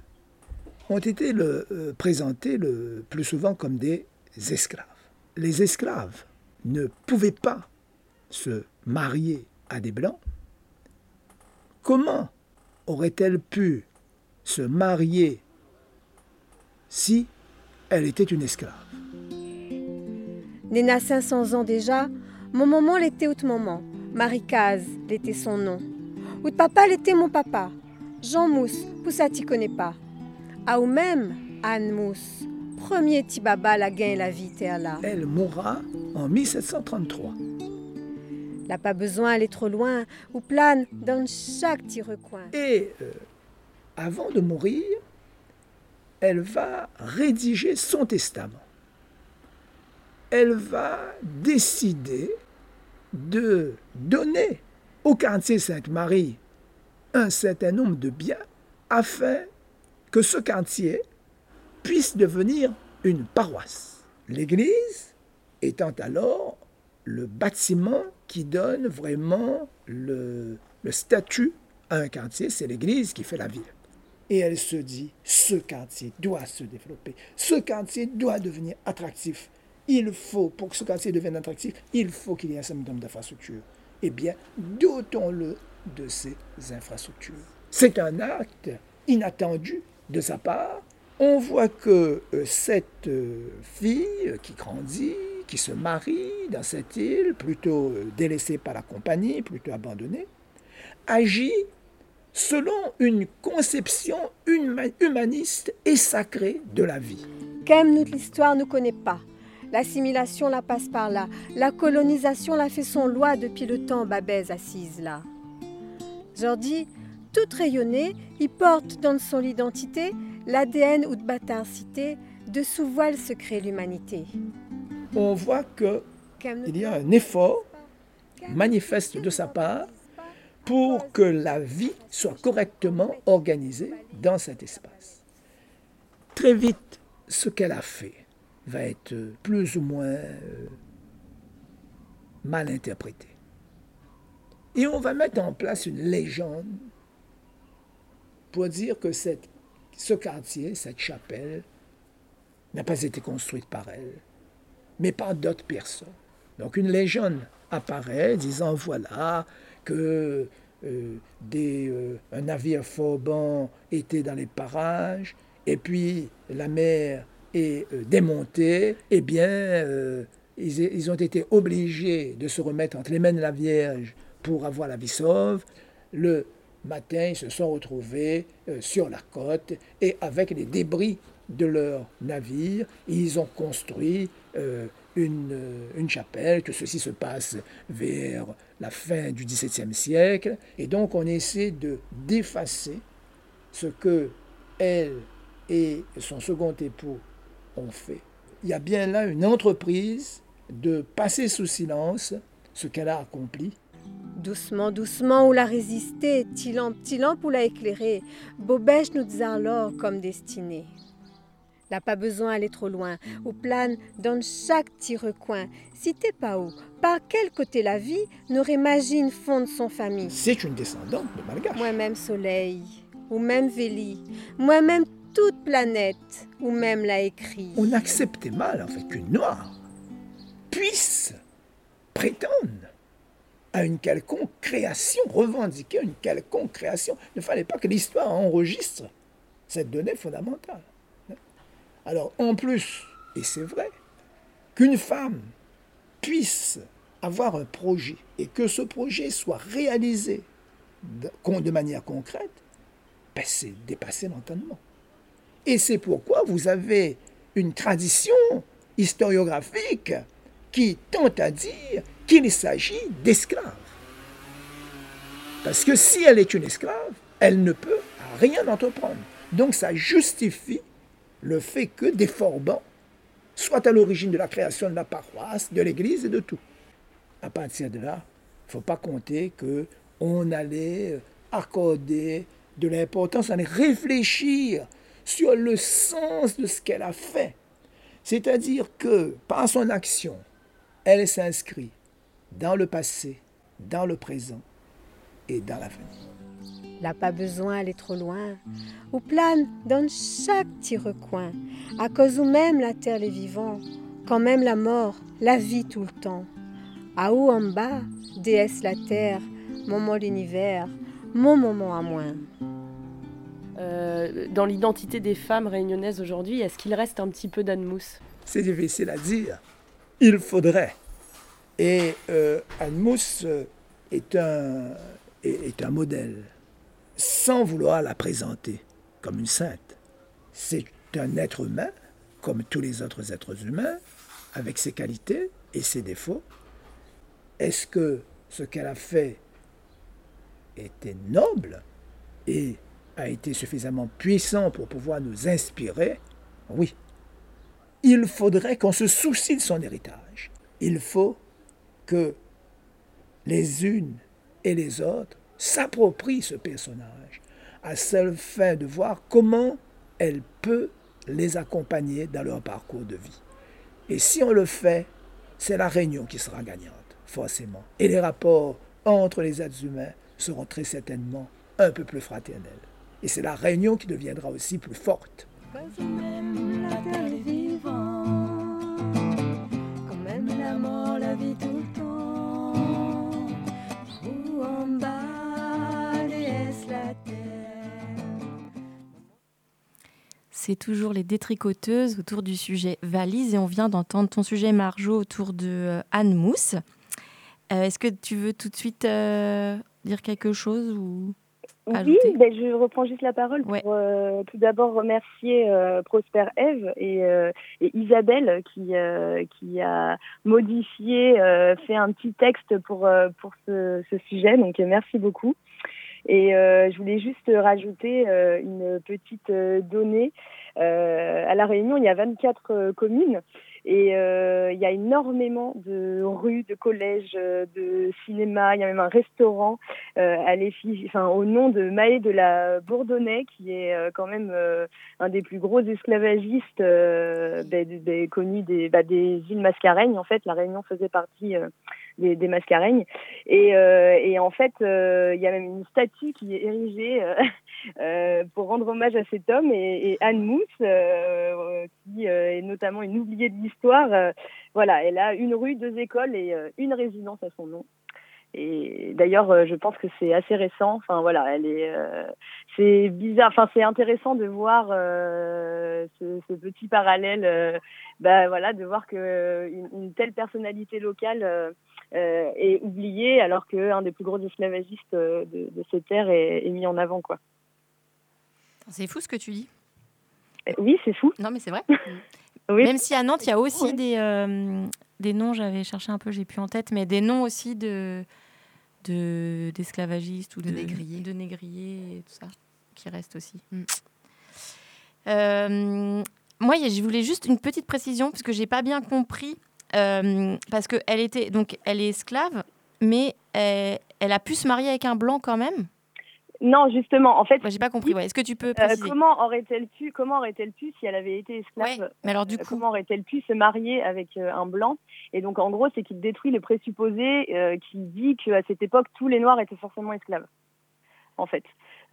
ont été euh, présentés le plus souvent comme des esclaves. Les esclaves ne pouvaient pas se marier à des blancs. Comment aurait-elle pu se marier si elle était une esclave? Née 500 ans déjà, mon maman l'était autre maman. Marie-Case l'était son nom. Ou papa l'était mon papa. Jean Mousse, t'y connais pas. À ou même Anne Mousse, premier Tibaba la gain la vie là. Elle mourra en 1733. N'a pas besoin d'aller trop loin ou plane dans chaque petit recoin. Et euh, avant de mourir, elle va rédiger son testament. Elle va décider de donner au quartier Sainte-Marie un certain nombre de biens afin que ce quartier puisse devenir une paroisse. L'église étant alors le bâtiment qui donne vraiment le, statut à un quartier, c'est l'église qui fait la ville. Et elle se dit, ce quartier doit se développer, ce quartier doit devenir attractif. Il faut, pour que ce quartier devienne attractif, il faut qu'il y ait un certain nombre d'infrastructures. Eh bien, dotons-le de ces infrastructures. C'est un acte inattendu de sa part, on voit que euh, cette euh, fille qui grandit, qui se marie dans cette île, plutôt euh, délaissée par la compagnie, plutôt abandonnée, agit selon une conception humaniste et sacrée de la vie. Qu'aime notre histoire ne connaît pas. L'assimilation la passe par là. La colonisation la fait son loi depuis le temps Babès assise là. Jordi, tout rayonné, il porte dans son identité l'ADN ou de bâtardité de sous voile se crée l'humanité. On voit que il y a un effort manifeste de sa part pour que la vie soit correctement organisée dans cet espace. Très vite, ce qu'elle a fait va être plus ou moins euh, mal interprété. Et on va mettre en place une légende pour dire que cette, ce quartier, cette chapelle, n'a pas été construite par elle, mais par d'autres personnes. Donc une légende apparaît disant voilà que euh, des, euh, un navire Fauban était dans les parages, et puis la mer est euh, démontée, eh bien, ils, ils, ont été obligés de se remettre entre les mains de la Vierge pour avoir la vie sauve. Le matin, ils se sont retrouvés sur la côte et avec les débris de leur navire, ils ont construit une, euh, une, chapelle, que ceci se passe vers la fin du XVIIe siècle. Et donc on essaie de d'effacer ce que elle et son second époux ont fait. Il y a bien là une entreprise de passer sous silence ce qu'elle a accompli. Doucement, doucement, où l'a résisté, tilant, tilant pour la éclairer, Bobèche nous alors comme destinée. N'a pas besoin d'aller trop loin, ou plane dans chaque petit recoin. Si t'es pas où, par quel côté la vie n'aurait imagine fondre son famille? C'est une descendante de Malgache. Moi-même soleil, ou même Véli, moi-même toute planète, ou même l'a écrit. On acceptait mal en fait qu'une noire puisse prétendre à une quelconque création, revendiquer une quelconque création. Il ne fallait pas que l'histoire enregistre cette donnée fondamentale. Alors en plus, et c'est vrai, qu'une femme puisse avoir un projet et que ce projet soit réalisé de manière concrète, ben c'est dépasser l'entendement. Et c'est pourquoi vous avez une tradition historiographique qui tente à dire qu'il s'agit d'esclaves. Parce que si elle est une esclave, elle ne peut rien entreprendre. Donc ça justifie le fait que des Forbans soient à l'origine de la création de la paroisse, de l'Église et de tout. À partir de là, il ne faut pas compter que on allait accorder de l'importance, on allait réfléchir sur le sens de ce qu'elle a fait. C'est-à-dire que par son action, elle s'inscrit dans le passé, dans le présent et dans l'avenir. N'a pas besoin d'aller trop loin, ou plane dans chaque petit recoin, à cause où même la terre les vivants, quand même la mort, la vie tout le temps. À haut en bas, déesse la terre, moment l'univers, mon moment à moi. Euh, dans l'identité des femmes réunionnaises aujourd'hui, est-ce qu'il reste un petit peu d'Anne Mousse? C'est difficile à dire. Il faudrait. Et euh, Anne Mousse euh, est un, est un modèle sans vouloir la présenter comme une sainte. C'est un être humain, comme tous les autres êtres humains, avec ses qualités et ses défauts. Est-ce que ce qu'elle a fait était noble et a été suffisamment puissant pour pouvoir nous inspirer? Oui. Il faudrait qu'on se soucie de son héritage. Il faut les unes et les autres s'approprie ce personnage à seule fin de voir comment elle peut les accompagner dans leur parcours de vie. Et si on le fait, c'est la réunion qui sera gagnante, forcément. Et les rapports entre les êtres humains seront très certainement un peu plus fraternels. Et c'est la réunion qui deviendra aussi plus forte. C'est toujours les détricoteuses autour du sujet valise et on vient d'entendre ton sujet Marjo autour de euh, Anne Mousse. Euh, est-ce que tu veux tout de suite euh, dire quelque chose ou oui, ben, je reprends juste la parole pour tout d'abord remercier Prosper Eve et, Isabelle qui, qui a modifié, fait un petit texte pour, pour ce, ce sujet. Donc merci beaucoup. Et euh, je voulais juste rajouter euh, une petite euh, donnée. à La Réunion, il y a 24 communes. Et il y a énormément de rues, de collèges, de cinéma. Il y a même un restaurant à enfin, au nom de Maé de la Bourdonnais, qui est quand même un des plus gros esclavagistes ben, ben, connus des, bah, des îles Mascareignes. En fait, la Réunion faisait partie des, des mascareignes. Et, euh, et en fait, euh, il y a même une statue qui est érigée euh, *laughs* pour rendre hommage à cet homme. Et, Anne Mousse, qui est notamment une oubliée de l'histoire, voilà, elle a une rue, deux écoles et une résidence à son nom. Et d'ailleurs, euh, je pense que c'est assez récent. Enfin voilà, elle est, euh, c'est bizarre. Enfin, c'est intéressant de voir euh, ce, ce petit parallèle. euh, bah voilà, de voir que une, une telle personnalité locale est oubliée, alors qu'un des plus gros esclavagistes de, de ces terres est, est mis en avant, quoi. C'est fou ce que tu dis. Oui, c'est fou. Non, mais c'est vrai. *laughs* Oui. Même si à Nantes, il y a aussi des, des noms, j'avais cherché un peu, j'ai plus en tête, mais des noms aussi de de- d'esclavagistes ou de, De négriers. de négriers et tout ça, qui restent aussi. Euh, moi, je voulais juste une petite précision, parce que j'ai pas bien compris, euh, parce qu'elle était, donc, elle est esclave, mais elle, elle a pu se marier avec un blanc quand même? Non, justement, en fait. j'ai pas compris. Ouais. Est-ce que tu peux Euh, comment aurait-elle pu, comment aurait-elle pu, si elle avait été esclave, mais alors du euh, comment aurait-elle pu se marier avec euh, un blanc? Et donc en gros, c'est qu'il détruit le présupposé euh, qui dit qu'à cette époque, tous les noirs étaient forcément esclaves. En fait,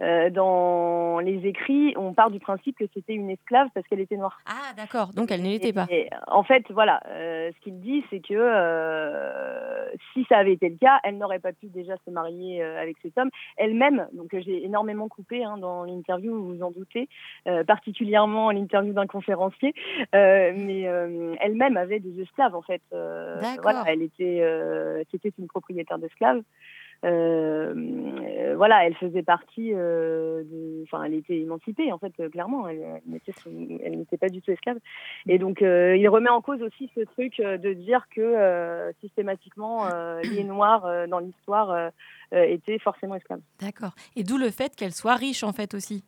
Euh, dans les écrits, on part du principe que c'était une esclave parce qu'elle était noire. Ah d'accord, donc elle ne l'était pas. Et, en fait, voilà, euh, ce qu'il dit, c'est que euh, si ça avait été le cas, elle n'aurait pas pu déjà se marier euh, avec cet homme. Elle-même, donc euh, j'ai énormément coupé hein, dans l'interview, vous vous en doutez, euh, particulièrement l'interview d'un conférencier, euh, mais euh, elle-même avait des esclaves en fait. Euh, D'accord. voilà, elle était, euh, c'était une propriétaire d'esclaves. Euh, euh, voilà, elle faisait partie, euh, de- enfin, elle était émancipée en fait, euh, clairement. Elle, elle n'était pas du tout esclave. Et donc, il remet en cause aussi ce truc de dire que systématiquement, les Noirs dans l'histoire étaient forcément esclaves. D'accord. Et d'où le fait qu'elle soit riche en fait aussi.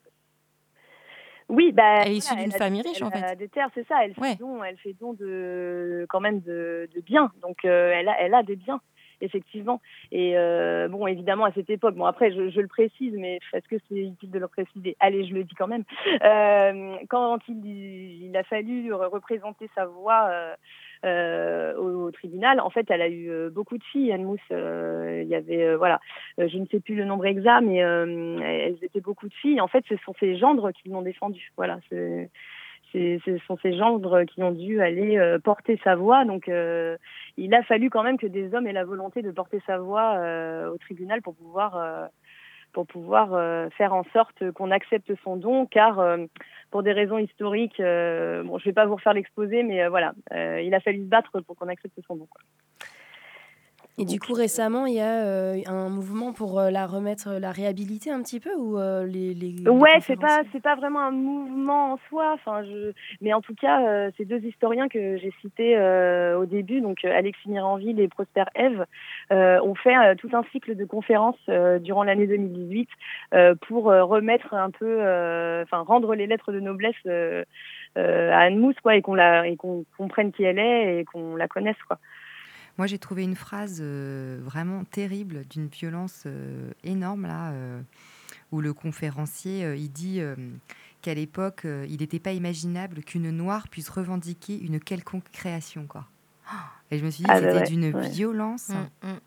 Oui, bah, Elle est issue d'une famille riche, elle en fait. a des terres, c'est ça. Elle fait don, elle fait don de quand même de, de biens. Donc elle a, elle a des biens, effectivement. Et euh, bon, évidemment à cette époque. Bon après, je, je le précise, mais est-ce que c'est utile de le préciser Allez, je le dis quand même. Euh, quand il, il a fallu re- représenter sa voix. euh, euh, au, au tribunal. En fait, elle a eu euh, beaucoup de filles, Anne Mousse. Euh, il y avait, voilà, je ne sais plus le nombre exact, mais elles étaient beaucoup de filles. En fait, ce sont ces gendres qui l'ont défendue. Voilà, ce sont ces gendres qui ont dû aller euh, porter sa voix. Donc, euh, il a fallu quand même que des hommes aient la volonté de porter sa voix euh, au tribunal pour pouvoir, pour pouvoir faire en sorte qu'on accepte son don, car pour des raisons historiques, bon, je vais pas vous refaire l'exposé, mais voilà, il a fallu se battre pour qu'on accepte son don. quoi. Et du coup, récemment, il y a euh, un mouvement pour euh, la remettre, la réhabiliter un petit peu ou euh, les, Ouais, c'est pas c'est pas vraiment un mouvement en soi. Enfin, je mais en tout cas, euh, ces deux historiens que j'ai cités au début, donc Alexis Miranville et Prosper Eve, ont fait tout un cycle de conférences durant l'année 2018 euh, pour remettre un peu, enfin rendre les lettres de noblesse à Anne Mousse, quoi, et qu'on la et qu'on comprenne qui elle est et qu'on la connaisse, quoi. Moi, j'ai trouvé une phrase euh, vraiment terrible, d'une violence euh, énorme, là, euh, où le conférencier, euh, il dit euh, qu'à l'époque, euh, il n'était pas imaginable qu'une noire puisse revendiquer une quelconque création, quoi. *gasps* Et je me suis dit Ah que bah c'était ouais, d'une ouais. violence. Mm, mm.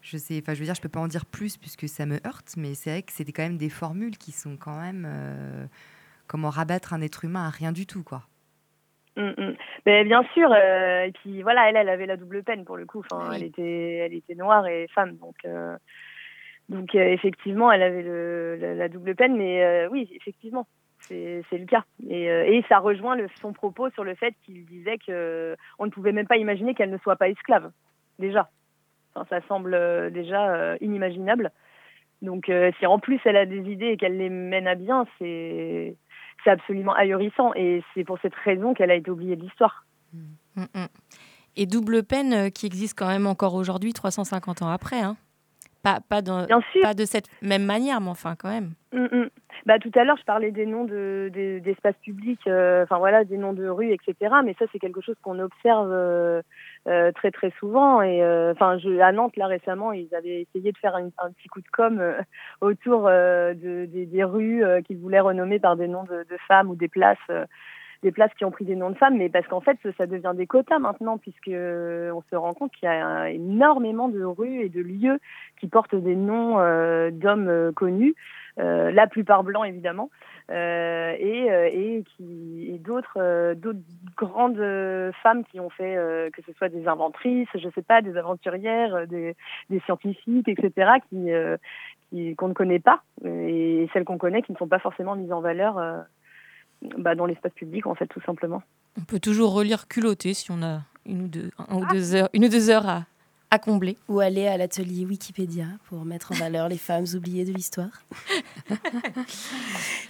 Je sais, enfin, je veux dire, je peux pas en dire plus puisque ça me heurte, mais c'est vrai que c'était quand même des formules qui sont quand même euh, comment rabattre un être humain à rien du tout, quoi. Mm, mm. Mais bien sûr, euh, et puis voilà, elle, elle avait la double peine pour le coup. Enfin, Oui. elle était, elle était noire et femme, donc euh, donc euh, effectivement, elle avait le, la, la double peine. Mais oui, effectivement, c'est le cas. Et, et ça rejoint le, son propos sur le fait qu'il disait que on ne pouvait même pas imaginer qu'elle ne soit pas esclave. Déjà, enfin, ça semble déjà inimaginable. Donc, si en plus elle a des idées et qu'elle les mène à bien, c'est c'est absolument ahurissant. Et c'est pour cette raison qu'elle a été oubliée de l'histoire. Mm, mm. Et double peine euh, qui existe quand même encore aujourd'hui, 350 ans après. Hein. Pas, pas, dans- Bien sûr. pas de cette même manière, mais enfin quand même. Mm, mm. Bah, tout à l'heure, je parlais des noms de, des- d'espaces publics, euh, voilà, des noms de rues, etc. Mais ça, c'est quelque chose qu'on observe euh, euh, très très souvent. Et euh, enfin, à Nantes là récemment, ils avaient essayé de faire un, petit coup de com euh, autour euh, de, des, des rues euh, qu'ils voulaient renommer par des noms de, de femmes ou des places. des places qui ont pris des noms de femmes, mais parce qu'en fait, ça devient des quotas maintenant, puisque on se rend compte qu'il y a énormément de rues et de lieux qui portent des noms d'hommes connus. La plupart blancs évidemment, euh, et, euh, et, qui, et d'autres, euh, d'autres grandes femmes qui ont fait, que ce soit des inventrices, je sais pas, des aventurières, des, des scientifiques, etc., qui, qu'on ne connaît pas, et celles qu'on connaît qui ne sont pas forcément mises en valeur bah, dans l'espace public, en fait, tout simplement. On peut toujours relire culotté si on a une ou deux, un ou deux heures, une ou deux heures à, à combler. Ou aller à l'atelier Wikipédia pour mettre en valeur les femmes *laughs* oubliées de l'histoire.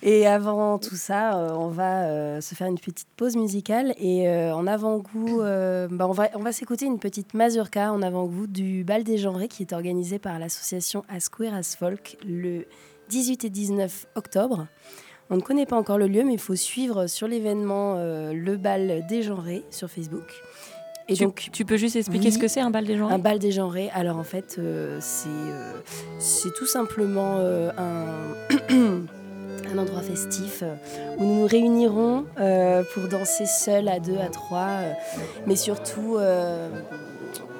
et avant tout ça, euh, on va euh, se faire une petite pause musicale. Et euh, en avant-goût, bah, on va, on va s'écouter une petite mazurka en avant-goût du bal des genrés qui est organisé par l'association As Queer As Folk le 18 et 19 octobre. On ne connaît pas encore le lieu, mais il faut suivre sur l'événement le bal dégenré sur Facebook. Et tu, donc, tu peux juste expliquer ce que c'est un bal dégenré Un bal dégenré, alors en fait, euh, euh, c'est tout simplement euh, un, *clears throat* un, endroit festif où nous nous réunirons pour danser seuls, à deux, à trois, mais surtout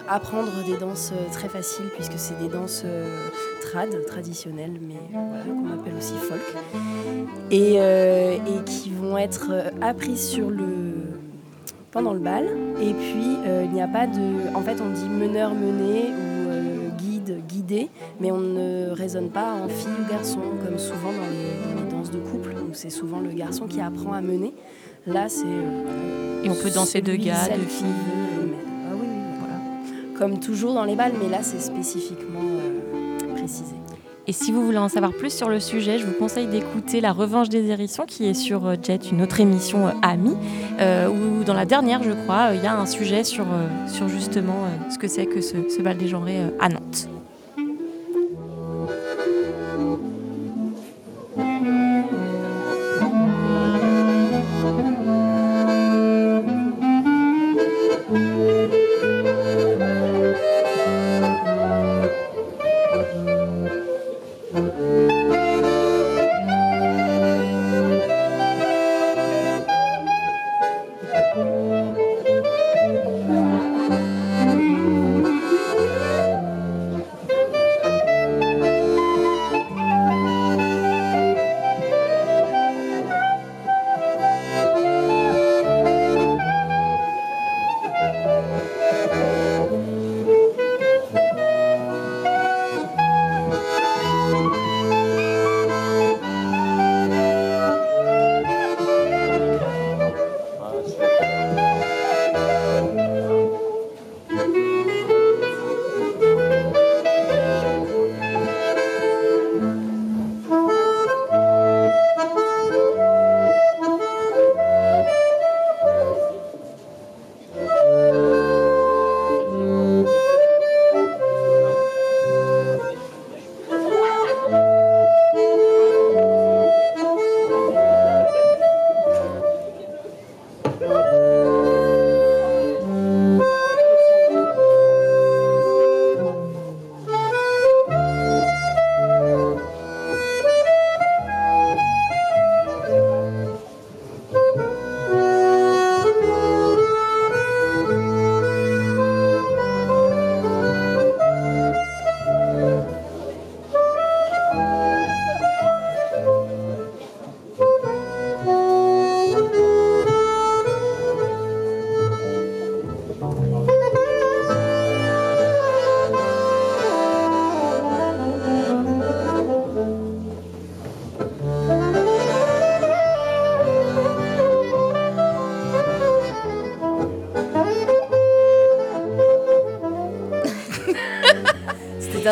apprendre des danses très faciles puisque c'est des danses trad, traditionnelles, mais voilà, qu'on appelle aussi folk, et, et qui vont être apprises sur le pendant le bal. Et puis, euh, il n'y a pas de... En fait, on dit meneur, mené ou euh, guide, guidé, mais on ne raisonne pas en fille ou garçon, comme souvent dans les, danses de couple, où c'est souvent le garçon qui apprend à mener. Là, c'est... Et on peut danser de gars, de filles ah oui, oui, voilà. Comme toujours dans les balles, mais là, c'est spécifiquement euh, précisé. Et si vous voulez en savoir plus sur le sujet, je vous conseille d'écouter La Revanche des Hérissons qui est sur euh, Jet, une autre émission euh, amie, euh, où dans la dernière, je crois, il y a un sujet sur, justement ce que c'est que ce, ce bal des genrés à Nantes.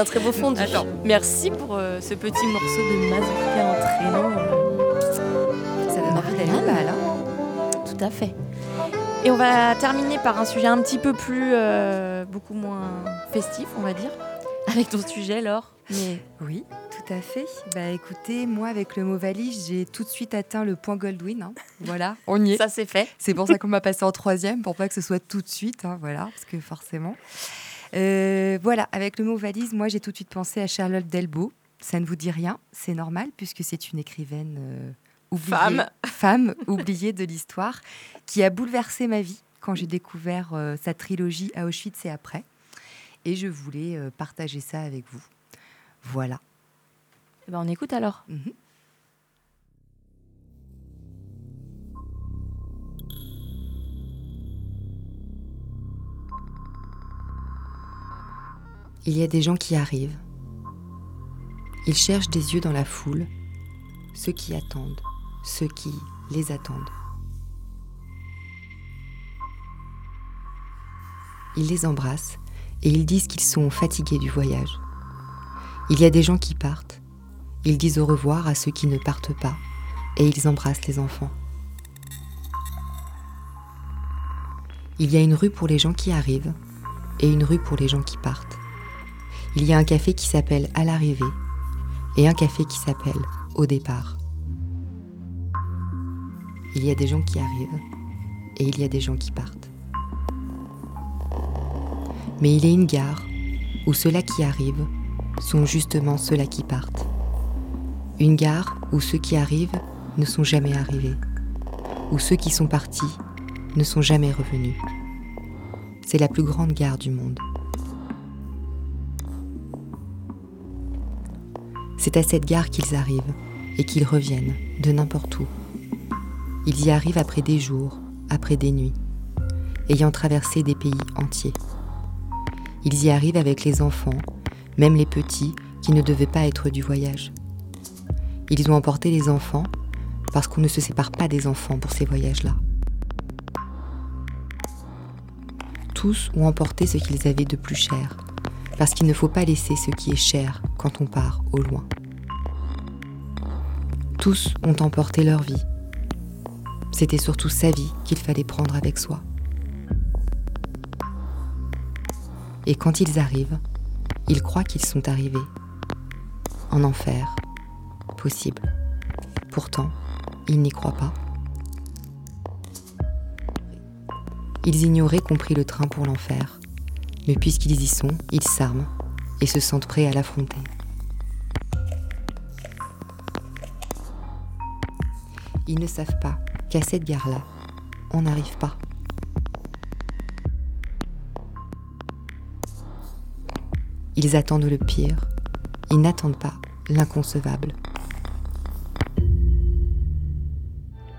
Un très beau fond. Attends, merci pour euh, ce petit morceau de mazurka entraînant. Ça donne envie d'aller mal, hein Tout à fait. Et on va terminer par un sujet un petit peu plus, euh, beaucoup moins festif, on va dire, avec ton sujet, Laure. Mais... Oui, tout à fait. Bah écoutez, moi avec le mot valise, j'ai tout de suite atteint le point Goldwyn. Hein. Voilà, *laughs* on y est. Ça c'est fait. C'est pour ça qu'on m'a passé en troisième, pour pas que ce soit tout de suite. Hein, voilà, parce que forcément. Euh, voilà, avec le mot valise, moi j'ai tout de suite pensé à Charlotte Delbo. Ça ne vous dit rien, c'est normal puisque c'est une écrivaine euh, oubliée, Femme. *laughs* femme oubliée de l'histoire, qui a bouleversé ma vie quand j'ai découvert euh, sa trilogie à Auschwitz et après. Et je voulais euh, partager ça avec vous. Voilà. Eh ben, on écoute alors. Mhm. Il y a des gens qui arrivent. Ils cherchent des yeux dans la foule, ceux qui attendent, ceux qui les attendent. Ils les embrassent et ils disent qu'ils sont fatigués du voyage. Il y a des gens qui partent. Ils disent au revoir à ceux qui ne partent pas et ils embrassent les enfants. Il y a une rue pour les gens qui arrivent et une rue pour les gens qui partent. Il y a un café qui s'appelle À l'arrivée et un café qui s'appelle Au départ. Il y a des gens qui arrivent et il y a des gens qui partent. Mais il y a une gare où ceux-là qui arrivent sont justement ceux-là qui partent. Une gare où ceux qui arrivent ne sont jamais arrivés, où ceux qui sont partis ne sont jamais revenus. C'est la plus grande gare du monde. C'est à cette gare qu'ils arrivent et qu'ils reviennent de n'importe où. Ils y arrivent après des jours, après des nuits, ayant traversé des pays entiers. Ils y arrivent avec les enfants, même les petits qui ne devaient pas être du voyage. Ils ont emporté les enfants parce qu'on ne se sépare pas des enfants pour ces voyages-là. Tous ont emporté ce qu'ils avaient de plus cher, parce qu'il ne faut pas laisser ce qui est cher quand on part au loin. Tous ont emporté leur vie. C'était surtout sa vie qu'il fallait prendre avec soi. Et quand ils arrivent, ils croient qu'ils sont arrivés. En enfer, possible. Pourtant, ils n'y croient pas. Ils ignoraient qu'on prit le train pour l'enfer. Mais puisqu'ils y sont, ils s'arment et se sentent prêts à l'affronter. Ils ne savent pas qu'à cette gare-là, on n'arrive pas. Ils attendent le pire. Ils n'attendent pas l'inconcevable.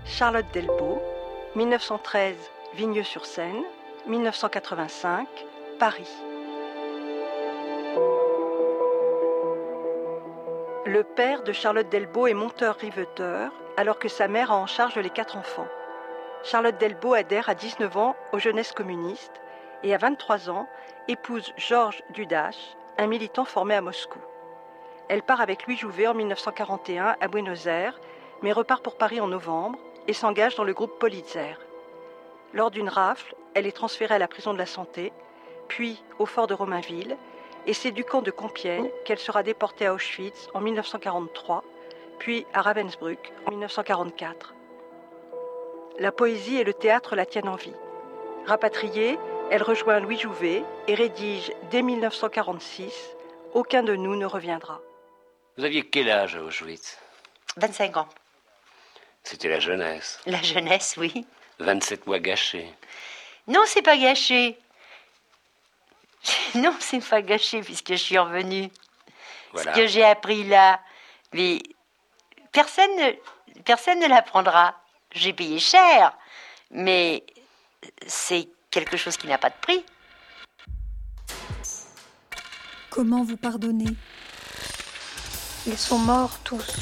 Charlotte Delbo, 1913, Vigneux-sur-Seine, 1985, Paris. Le père de Charlotte Delbo est monteur-riveteur, alors que sa mère a en charge les quatre enfants. Charlotte Delbo adhère à 19 ans aux jeunesses communistes et à 23 ans épouse Georges Dudache, un militant formé à Moscou. Elle part avec Louis Jouvet en 1941 à Buenos Aires, mais repart pour Paris en novembre et s'engage dans le groupe Politzer. Lors d'une rafle, elle est transférée à la prison de la Santé, puis au fort de Romainville, et c'est du camp de Compiègne qu'elle sera déportée à Auschwitz en 1943, puis à Ravensbrück en 1944. La poésie et le théâtre la tiennent en vie. Rapatriée, elle rejoint Louis Jouvet et rédige dès 1946 Aucun de nous ne reviendra. Vous aviez quel âge à Auschwitz? 25 ans. C'était la jeunesse. La jeunesse, oui. 27 mois gâchés. Non, c'est pas gâché. *laughs* Non, c'est pas gâché puisque je suis revenue. Voilà. Ce que j'ai appris là, mais personne ne, personne ne l'apprendra. J'ai payé cher, mais c'est quelque chose qui n'a pas de prix. Comment vous pardonnez? Ils sont morts tous.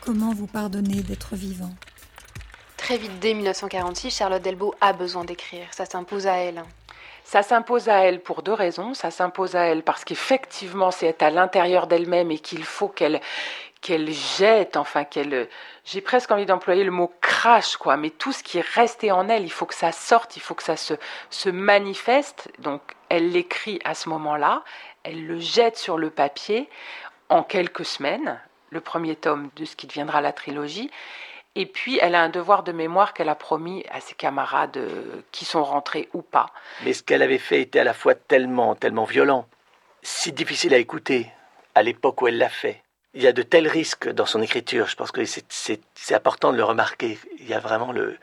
Comment vous pardonnez d'être vivant? Très vite, dès 1946, Charlotte Delbo a besoin d'écrire. Ça s'impose à elle. Ça s'impose à elle pour deux raisons. Ça s'impose à elle parce qu'effectivement, c'est à l'intérieur d'elle-même et qu'il faut qu'elle qu'elle jette, enfin qu'elle, j'ai presque envie d'employer le mot crash, quoi. Mais tout ce qui est resté en elle, il faut que ça sorte, il faut que ça se, se manifeste. Donc, elle l'écrit à ce moment-là, elle le jette sur le papier en quelques semaines, le premier tome de ce qui deviendra la trilogie. Et puis, elle a un devoir de mémoire qu'elle a promis à ses camarades euh, qui sont rentrés ou pas. Mais ce qu'elle avait fait était à la fois tellement, tellement violent, si difficile à écouter, à l'époque où elle l'a fait. Il y a de tels risques dans son écriture, je pense que c'est important de le remarquer. Il y a vraiment le,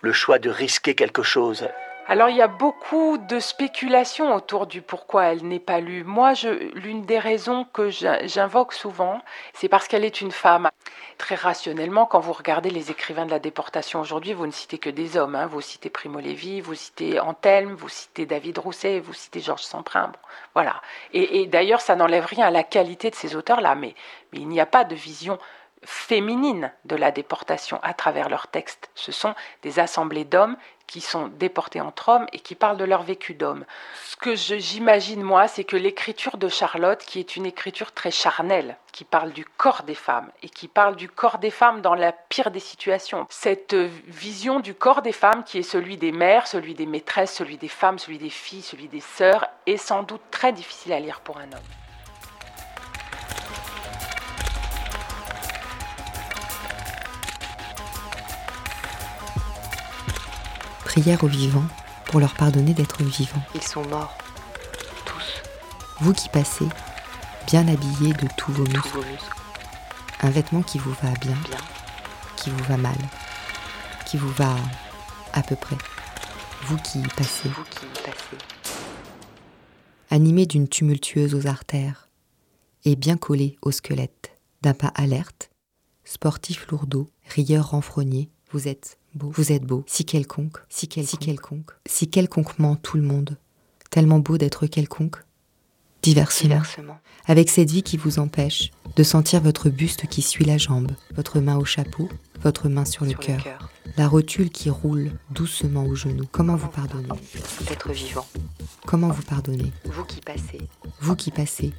le choix de risquer quelque chose. Alors il y a beaucoup de spéculations autour du pourquoi elle n'est pas lue. Moi, l'une des raisons que j'invoque souvent, c'est parce qu'elle est une femme. Très rationnellement, quand vous regardez les écrivains de la déportation aujourd'hui, vous ne citez que des hommes. Hein. Vous citez Primo Levi, vous citez Antelme, vous citez David Rousset, vous citez Georges Semprin. voilà. Et, d'ailleurs, ça n'enlève rien à la qualité de ces auteurs-là, mais il n'y a pas de vision féminine de la déportation à travers leurs textes. Ce sont des assemblées d'hommes qui sont déportés entre hommes et qui parlent de leur vécu d'homme. Ce que j'imagine, moi, c'est que l'écriture de Charlotte, qui est une écriture très charnelle, qui parle du corps des femmes et qui parle du corps des femmes dans la pire des situations, cette vision du corps des femmes qui est celui des mères, celui des maîtresses, celui des femmes, celui des filles, celui des sœurs, est sans doute très difficile à lire pour un homme. Prière aux vivants pour leur pardonner d'être vivants. Ils sont morts, tous. Vous qui passez, bien habillés de tous vos muscles. Un vêtement qui vous va bien, bien, qui vous va mal, qui vous va à peu près. Vous qui passez. Vous qui passez. Animé d'une tumultueuse aux artères et bien collé au squelette, d'un pas alerte, sportif lourdeau, rieur renfrogné, vous êtes vous êtes beau, si quelconque, si quelconque, si quelconque, si quelconquement tout le monde, tellement beau d'être quelconque, diversement, avec cette vie qui vous empêche de sentir votre buste qui suit la jambe, votre main au chapeau, votre main sur, le cœur, la rotule qui roule doucement au genou. Comment vous pardonnez? D'être vivant. Comment vous pardonnez? Vous qui passez. Vous qui passez,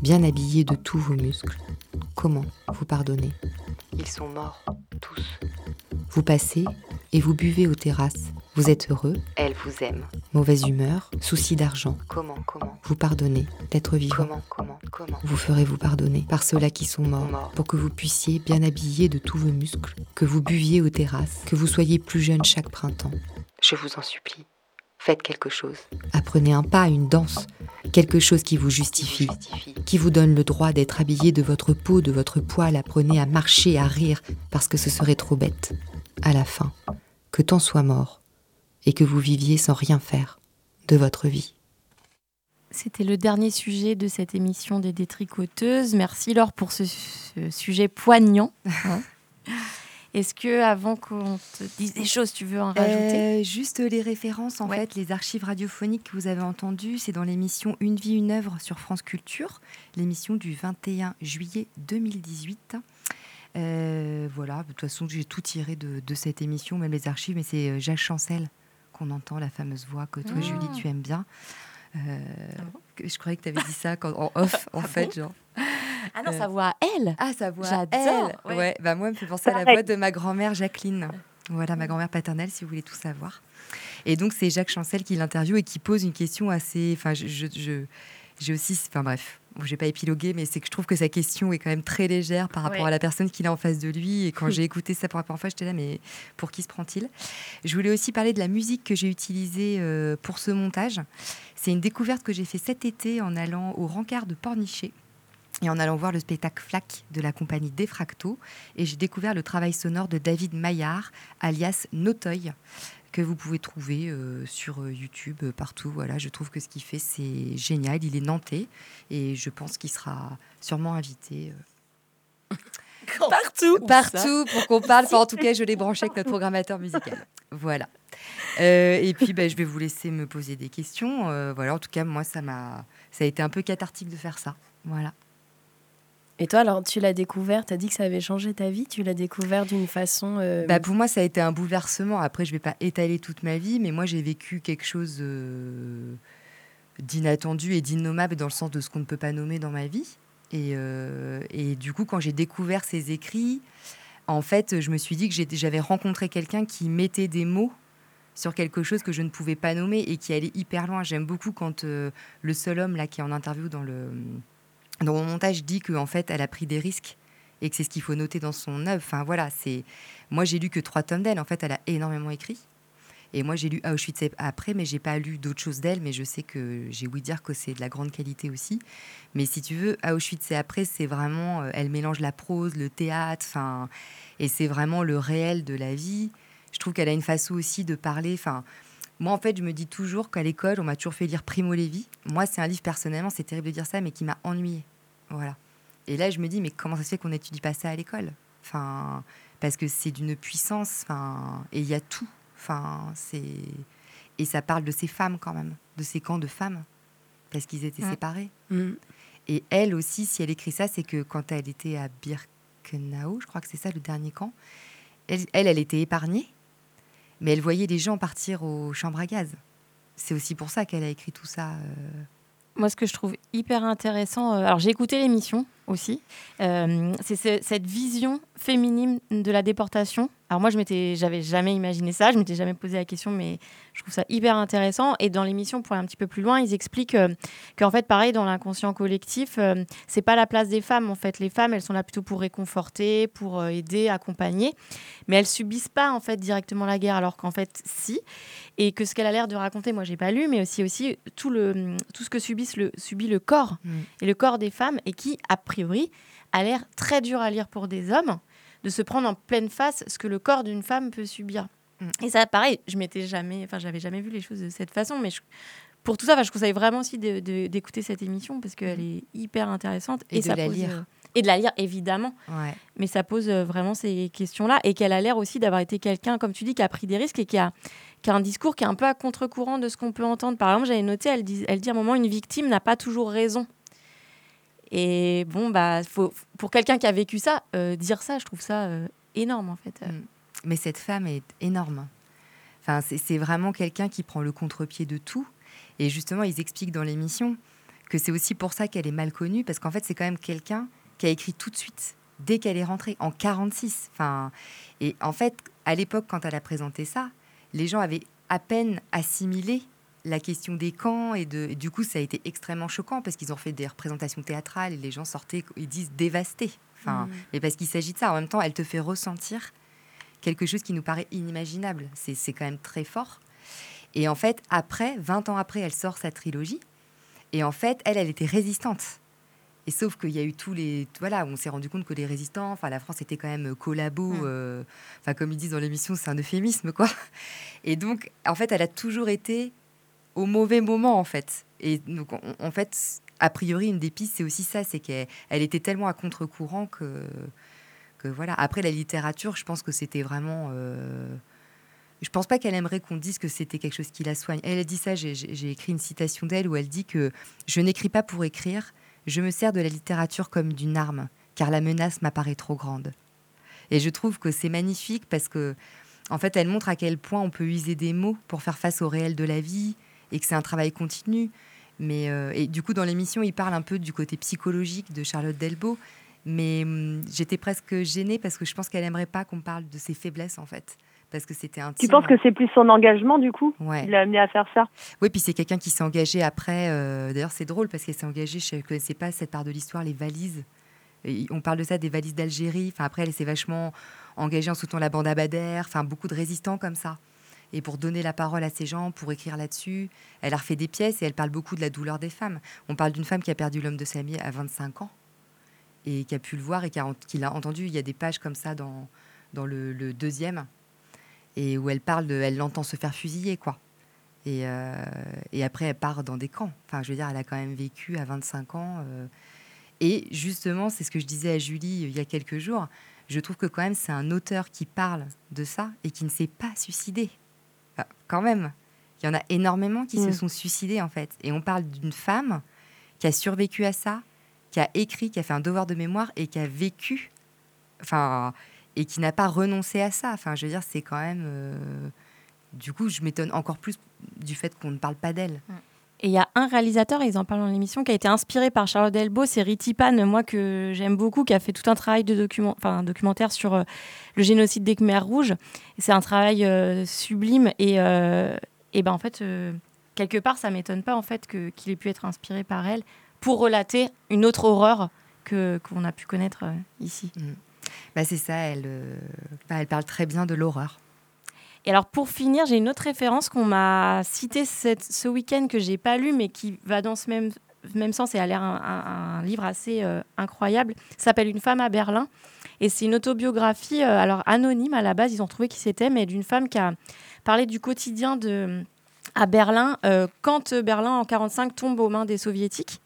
bien habillé de tous vos muscles. Comment vous pardonnez? Ils sont morts, tous. Vous passez et vous buvez aux terrasses. Vous êtes heureux. Elle vous aime. Mauvaise humeur, souci d'argent. Comment, comment Vous pardonnez d'être vivant. Comment, comment, comment Vous ferez vous pardonner par ceux-là qui sont morts, pour que vous puissiez, bien habillés de tous vos muscles, que vous buviez aux terrasses, que vous soyez plus jeune chaque printemps. Je vous en supplie. Faites quelque chose. Apprenez un pas, une danse, quelque chose qui vous justifie, qui vous donne le droit d'être habillé de votre peau, de votre poil. Apprenez à marcher, à rire, parce que ce serait trop bête à la fin, que tant soit mort, et que vous viviez sans rien faire de votre vie. C'était le dernier sujet de cette émission des détricoteuses. Merci Laure pour ce, sujet poignant. Hein. *laughs* Est-ce que avant qu'on te dise des choses, tu veux en rajouter? Euh, Juste les références, en fait, les archives radiophoniques que vous avez entendues, c'est dans l'émission Une vie, une œuvre sur France Culture, l'émission du 21 juillet 2018. Euh, voilà, de toute façon, j'ai tout tiré de, cette émission, même les archives, mais c'est euh, Jacques Chancel qu'on entend, la fameuse voix que toi, ah. Julie, tu aimes bien. Euh, ah je croyais que tu avais dit ça en off, en *laughs* ah fait. genre. Ah non, sa voix elle Ah, sa voix elle ouais. ouais. bah moi, elle me fait penser à la voix de ma grand-mère Jacqueline. Voilà, ma grand-mère paternelle, si vous voulez tout savoir. Et donc, c'est Jacques Chancel qui l'interviewe et qui pose une question assez. Enfin, je, je, j'ai aussi. Enfin, bref, je n'ai pas épilogué, mais c'est que je trouve que sa question est quand même très légère par rapport à la personne qu'il a en face de lui. Et quand *laughs* j'ai écouté ça pour la première fois, j'étais là, mais pour qui se prend-il? Je voulais aussi parler de la musique que j'ai utilisée euh, pour ce montage. C'est une découverte que j'ai fait cet été en allant au Rancard de Pornichet et en allant voir le spectacle Flac de la compagnie Defracto. Et j'ai découvert le travail sonore de David Maillard, alias Notoy que vous pouvez trouver euh, sur euh, YouTube euh, partout. Voilà, je trouve que ce qu'il fait c'est génial. Il est nantais et je pense qu'il sera sûrement invité. Partout, partout pour qu'on parle. en tout cas, je l'ai branché avec notre *laughs* programmateur musical. Voilà. et puis, ben, je vais vous laisser me poser des questions. voilà. En tout cas, moi, ça m'a, ça a été un peu cathartique de faire ça. Voilà. Et toi, alors, tu l'as découvert, tu as dit que ça avait changé ta vie, tu l'as découvert d'une façon... Euh, bah, pour moi, ça a été un bouleversement. Après, je ne vais pas étaler toute ma vie, mais moi, j'ai vécu quelque chose euh, d'inattendu et d'innommable dans le sens de ce qu'on ne peut pas nommer dans ma vie. Et, euh, et du coup, quand j'ai découvert ces écrits, en fait, je me suis dit que j'avais rencontré quelqu'un qui mettait des mots sur quelque chose que je ne pouvais pas nommer et qui allait hyper loin. J'aime beaucoup quand le seul homme là qui est en interview dans le dans mon montage dit qu'en fait, elle a pris des risques et que c'est ce qu'il faut noter dans son œuvre. Enfin voilà, c'est moi j'ai lu que trois tomes d'elle. En fait, elle a énormément écrit Et moi, j'ai lu Auschwitz après, mais j'ai pas lu d'autres choses d'elle. Mais je sais que j'ai ouï dire que c'est de la grande qualité aussi. Mais si tu veux, Auschwitz et après, c'est vraiment, euh, elle mélange la prose, le théâtre, enfin, et c'est vraiment le réel de la vie. Je trouve qu'elle a une façon aussi de parler, enfin. Moi, en fait, je me dis toujours qu'à l'école, on m'a toujours fait lire Primo Levi. Moi, c'est un livre, personnellement, c'est terrible de dire ça, mais qui m'a ennuyé. Voilà. Et là, je me dis, mais comment ça se fait qu'on n'étudie pas ça à l'école? Enfin, parce que c'est d'une puissance, enfin, et il y a tout. Enfin, c'est et ça parle de ces femmes quand même, de ces camps de femmes, parce qu'ils étaient Mm. séparés. Mm. Et elle aussi, si elle écrit ça, c'est que quand elle était à Birkenau, je crois que c'est ça le dernier camp, elle, elle, elle était épargnée, mais elle voyait les gens partir aux chambres à gaz. C'est aussi pour ça qu'elle a écrit tout ça. euh. Moi, ce que je trouve hyper intéressant, euh, alors j'ai écouté l'émission aussi, euh, c'est ce- cette vision féminine de la déportation. Alors moi, je m'étais, j'avais jamais imaginé ça, je m'étais jamais posé la question, mais je trouve ça hyper intéressant. Et dans l'émission, pour aller un petit peu plus loin, ils expliquent euh, qu'en fait, pareil, dans l'inconscient collectif, euh, c'est pas la place des femmes. En fait, les femmes, elles sont là plutôt pour réconforter, pour euh, aider, accompagner, mais elles subissent pas en fait directement la guerre, alors qu'en fait, si. Et que ce qu'elle a l'air de raconter, moi, j'ai pas lu, mais aussi aussi tout le tout ce que le subit le corps Mm. et le corps des femmes, et qui a priori a l'air très dur à lire pour des hommes, de se prendre en pleine face ce que le corps d'une femme peut subir. Mm. Et ça, pareil, je m'étais jamais, enfin, j'avais jamais vu les choses de cette façon, mais je- pour tout ça, je conseille vraiment aussi d'écouter cette émission parce qu'elle est hyper intéressante Et de ça la pose, lire. euh, et de la lire évidemment. Ouais. Mais ça pose euh, vraiment ces questions-là et qu'elle a l'air aussi d'avoir été quelqu'un, comme tu dis, qui a pris des risques et qui a, qui a un discours qui est un peu à contre-courant de ce qu'on peut entendre. Par exemple, j'avais noté, elle dit, elle dit à un moment, une victime n'a pas toujours raison. Et bon, bah, faut, pour quelqu'un qui a vécu ça, euh, dire ça, je trouve ça euh, énorme en fait. Mm. Mais cette femme est énorme. Enfin, c'est vraiment quelqu'un qui prend le contre-pied de tout. Et justement, ils expliquent dans l'émission que c'est aussi pour ça qu'elle est mal connue, parce qu'en fait, c'est quand même quelqu'un qui a écrit tout de suite, dès qu'elle est rentrée, en 46. Enfin, et en fait, à l'époque, quand elle a présenté ça, les gens avaient à peine assimilé la question des camps et, de, et du coup ça a été extrêmement choquant parce qu'ils ont fait des représentations théâtrales et les gens sortaient ils disent dévastés. Enfin Mm. mais parce qu'il s'agit de ça. En même temps elle te fait ressentir quelque chose qui nous paraît inimaginable. C'est c'est quand même très fort. Et en fait après 20 ans après elle sort sa trilogie. Et en fait elle elle était résistante. Et sauf qu'il y a eu tous les voilà on s'est rendu compte que les résistants enfin la France était quand même collabo Mm. euh, enfin comme ils disent dans l'émission c'est un euphémisme quoi. Et donc en fait elle a toujours été au mauvais moment en fait. Et donc en, fait, a priori, une des pistes, c'est aussi ça, c'est qu'elle elle était tellement à contre-courant que, que voilà. Après la littérature, je pense que c'était vraiment. euh, je pense pas qu'elle aimerait qu'on dise que c'était quelque chose qui la soigne. Elle a dit ça. J'ai écrit une citation d'elle où elle dit que je n'écris pas pour écrire. Je me sers de la littérature comme d'une arme, car la menace m'apparaît trop grande. Et je trouve que c'est magnifique parce que, en fait, elle montre à quel point on peut user des mots pour faire face au réel de la vie et que c'est un travail continu. Mais euh, et du coup, dans l'émission, il parle un peu du côté psychologique de Charlotte Delbo. Mais hum, j'étais presque gênée parce que je pense qu'elle aimerait pas qu'on parle de ses faiblesses en fait, parce que c'était un. Tu penses que c'est plus son engagement du coup Ouais. qui l'a amené à faire ça? Oui, puis c'est quelqu'un qui s'est engagé après. euh, D'ailleurs, c'est drôle parce qu'elle s'est engagée, je ne connaissais pas cette part de l'histoire, les valises. Et on parle de ça, des valises d'Algérie. Enfin, après, elle s'est vachement engagée en soutenant la bande Abadère. Enfin, beaucoup de résistants comme ça. Et pour donner la parole à ces gens, pour écrire là-dessus, elle a refait des pièces et elle parle beaucoup de la douleur des femmes. On parle d'une femme qui a perdu l'homme de sa vie à 25 ans et qui a pu le voir et qui l'a entendu. Il y a des pages comme ça dans, dans le, le deuxième et où elle parle de, elle l'entend se faire fusiller, quoi. Et, euh, et après, elle part dans des camps. Enfin, je veux dire, elle a quand même vécu à 25 ans. euh, et justement, c'est ce que je disais à Julie euh, il y a quelques jours. Je trouve que quand même, c'est un auteur qui parle de ça et qui ne s'est pas suicidé. Quand même, il y en a énormément qui se Mm. sont suicidés, en fait. Et on parle d'une femme qui a survécu à ça, qui a écrit, qui a fait un devoir de mémoire et qui a vécu, enfin, et qui n'a pas renoncé à ça. Enfin, je veux dire, c'est quand même. euh, du coup, je m'étonne encore plus du fait qu'on ne parle pas d'elle. Et il y a un réalisateur, ils en parlent dans l'émission, qui a été inspiré par Charlotte Delbo, c'est Riti Pan, moi que j'aime beaucoup, qui a fait tout un travail de documentaire sur euh, le génocide des Khmers rouges. C'est un travail euh, sublime et, euh, et ben en fait, quelque part, ça m'étonne pas en fait que- qu'il ait pu être inspiré par elle pour relater une autre horreur que qu'on a pu connaître ici. Bah, c'est ça, elle, elle parle très bien de l'horreur. Et alors pour finir, j'ai une autre référence qu'on m'a citée ce week-end que j'ai pas lu, mais qui va dans ce même, même sens et a l'air un, livre assez euh, incroyable. S'appelle Une femme à Berlin. Et c'est une autobiographie, euh, alors anonyme à la base, ils ont trouvé qui c'était, mais d'une femme qui a parlé du quotidien de, à Berlin euh, quand Berlin en 45 tombe aux mains des soviétiques.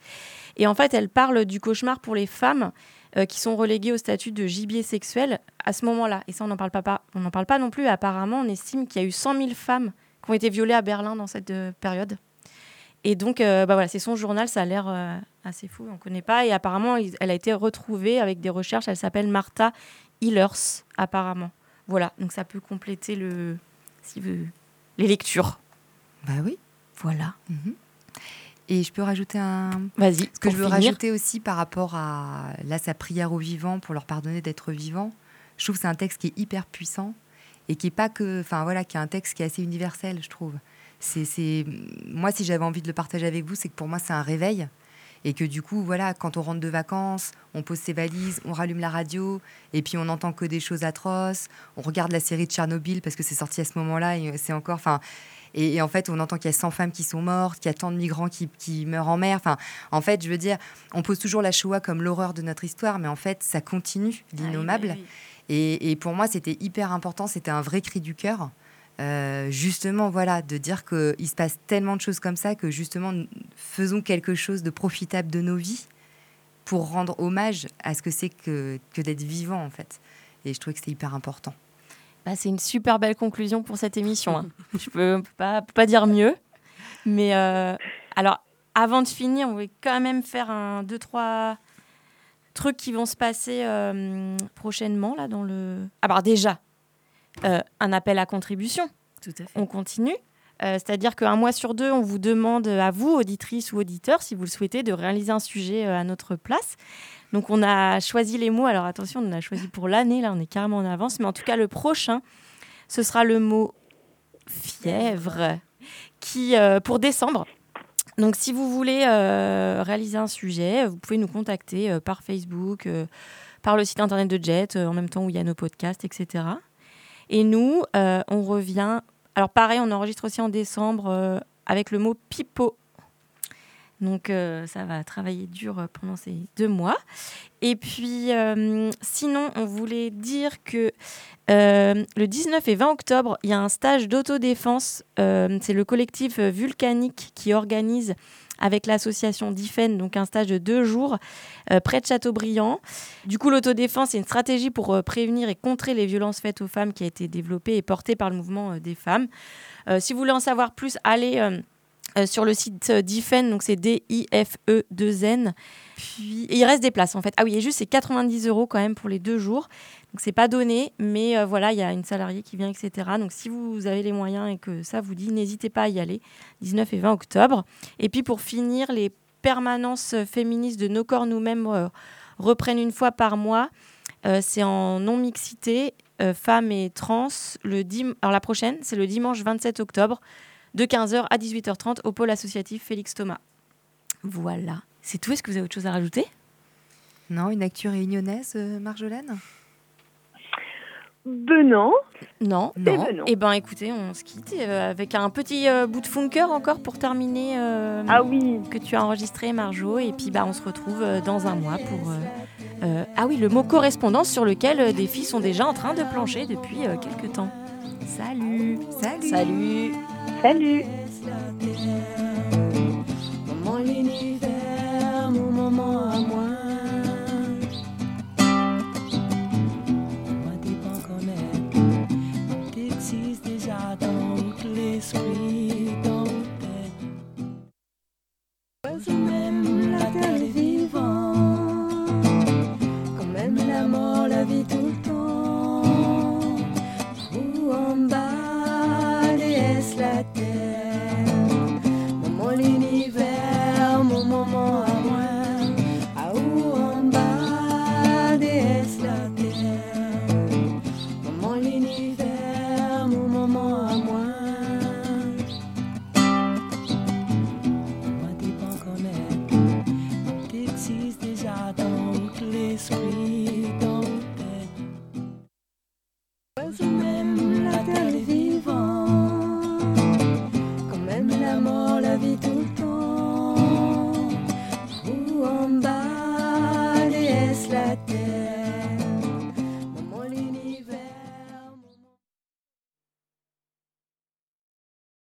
Et en fait, elle parle du cauchemar pour les femmes euh, qui sont reléguées au statut de gibier sexuel à ce moment-là. Et ça, on n'en parle pas, pas- on n'en parle pas non plus. Apparemment, on estime qu'il y a eu 100 000 femmes qui ont été violées à Berlin dans cette euh, période. Et donc, euh, bah voilà, c'est son journal, ça a l'air euh, assez fou, on ne connaît pas. Et apparemment, il- elle a été retrouvée avec des recherches. Elle s'appelle Martha Hillers, apparemment. Voilà, donc ça peut compléter le, si vous, les lectures. Bah oui. Voilà. Mhm. Et je peux rajouter un. Vas-y. Ce que je veux finir. rajouter aussi par rapport à là sa prière aux vivants pour leur pardonner d'être vivants. Je trouve que c'est un texte qui est hyper puissant et qui est pas que, enfin voilà, qui est un texte qui est assez universel, je trouve. C'est, c'est, moi si j'avais envie de le partager avec vous, c'est que pour moi c'est un réveil et que du coup voilà, quand on rentre de vacances, on pose ses valises, on rallume la radio et puis on n'entend que des choses atroces. On regarde la série de Tchernobyl parce que c'est sorti à ce moment-là et c'est encore, enfin. Et, et en fait, on entend qu'il y a 100 femmes qui sont mortes, qu'il y a tant de migrants qui, qui meurent en mer. Enfin, en fait, je veux dire, on pose toujours la Shoah comme l'horreur de notre histoire, mais en fait, ça continue, l'innommable. Et, et pour moi, c'était hyper important, c'était un vrai cri du cœur. Euh, justement, voilà, de dire qu'il se passe tellement de choses comme ça que justement, faisons quelque chose de profitable de nos vies pour rendre hommage à ce que c'est que, que d'être vivant, en fait. Et je trouve que c'est hyper important. Bah, c'est une super belle conclusion pour cette émission. hein. *laughs* Je peux pas, peux pas dire mieux. Mais euh, alors, avant de finir, on va quand même faire un, deux, trois trucs qui vont se passer euh, prochainement là dans le. Ah bah déjà, euh, un appel à contribution. Tout à fait. On continue. Euh, C'est-à-dire qu'un mois sur deux, on vous demande à vous, auditrices ou auditeurs, si vous le souhaitez, de réaliser un sujet euh, à notre place. Donc on a choisi les mots. Alors attention, on a choisi pour l'année. Là, on est carrément en avance. Mais en tout cas, le prochain, ce sera le mot fièvre, qui euh, pour décembre. Donc si vous voulez réaliser un sujet, vous pouvez nous contacter par Facebook, par le site internet de Jet, en même temps où il y a nos podcasts, etc. Et nous, on revient. Alors pareil, on enregistre aussi en décembre euh, avec le mot pipeau. Donc euh, ça va travailler dur euh, pendant ces deux mois. Et puis sinon, on voulait dire que le 19 et 20 octobre, il y a un stage d'autodéfense. C'est le collectif Vulcanique qui organise avec l'association DIFEN, donc un stage de deux jours euh, près de Châteaubriand. Du coup, l'autodéfense, c'est une stratégie pour euh, prévenir et contrer les violences faites aux femmes qui a été développée et portée par le mouvement euh, des femmes. Si vous voulez en savoir plus, allez euh, sur le site euh, d'IFEN, donc c'est D-I-F-E-2-N. Puis, il reste des places en fait. Ah oui, et juste c'est 90 euros quand même pour les deux jours. Donc c'est pas donné, mais euh, voilà, il y a une salariée qui vient, etc. Donc si vous avez les moyens et que ça vous dit, n'hésitez pas à y aller. 19 et 20 octobre. Et puis pour finir, les permanences féministes de Nos corps nous-mêmes reprennent une fois par mois. C'est en non-mixité, femmes et trans. Le dim... Alors la prochaine, c'est le dimanche 27 octobre, de 15h à 18h30 au pôle associatif Félix Thomas. Voilà. C'est tout. Est-ce que vous avez autre chose à rajouter? Non, une actu réunionnaise, euh, Marjolaine? Benant. Non. Eh ben non. Eh ben écoutez, on se quitte euh, avec un petit euh, bout de funker encore pour terminer. euh, Ah oui. Que tu as enregistré, Marjo. Et puis bah on se retrouve dans un mois pour. euh, euh, ah oui, le mot correspondance sur lequel euh, des filles sont déjà en train de plancher depuis euh, quelques temps. Salut. Salut. Salut. Salut. Mon à. Moi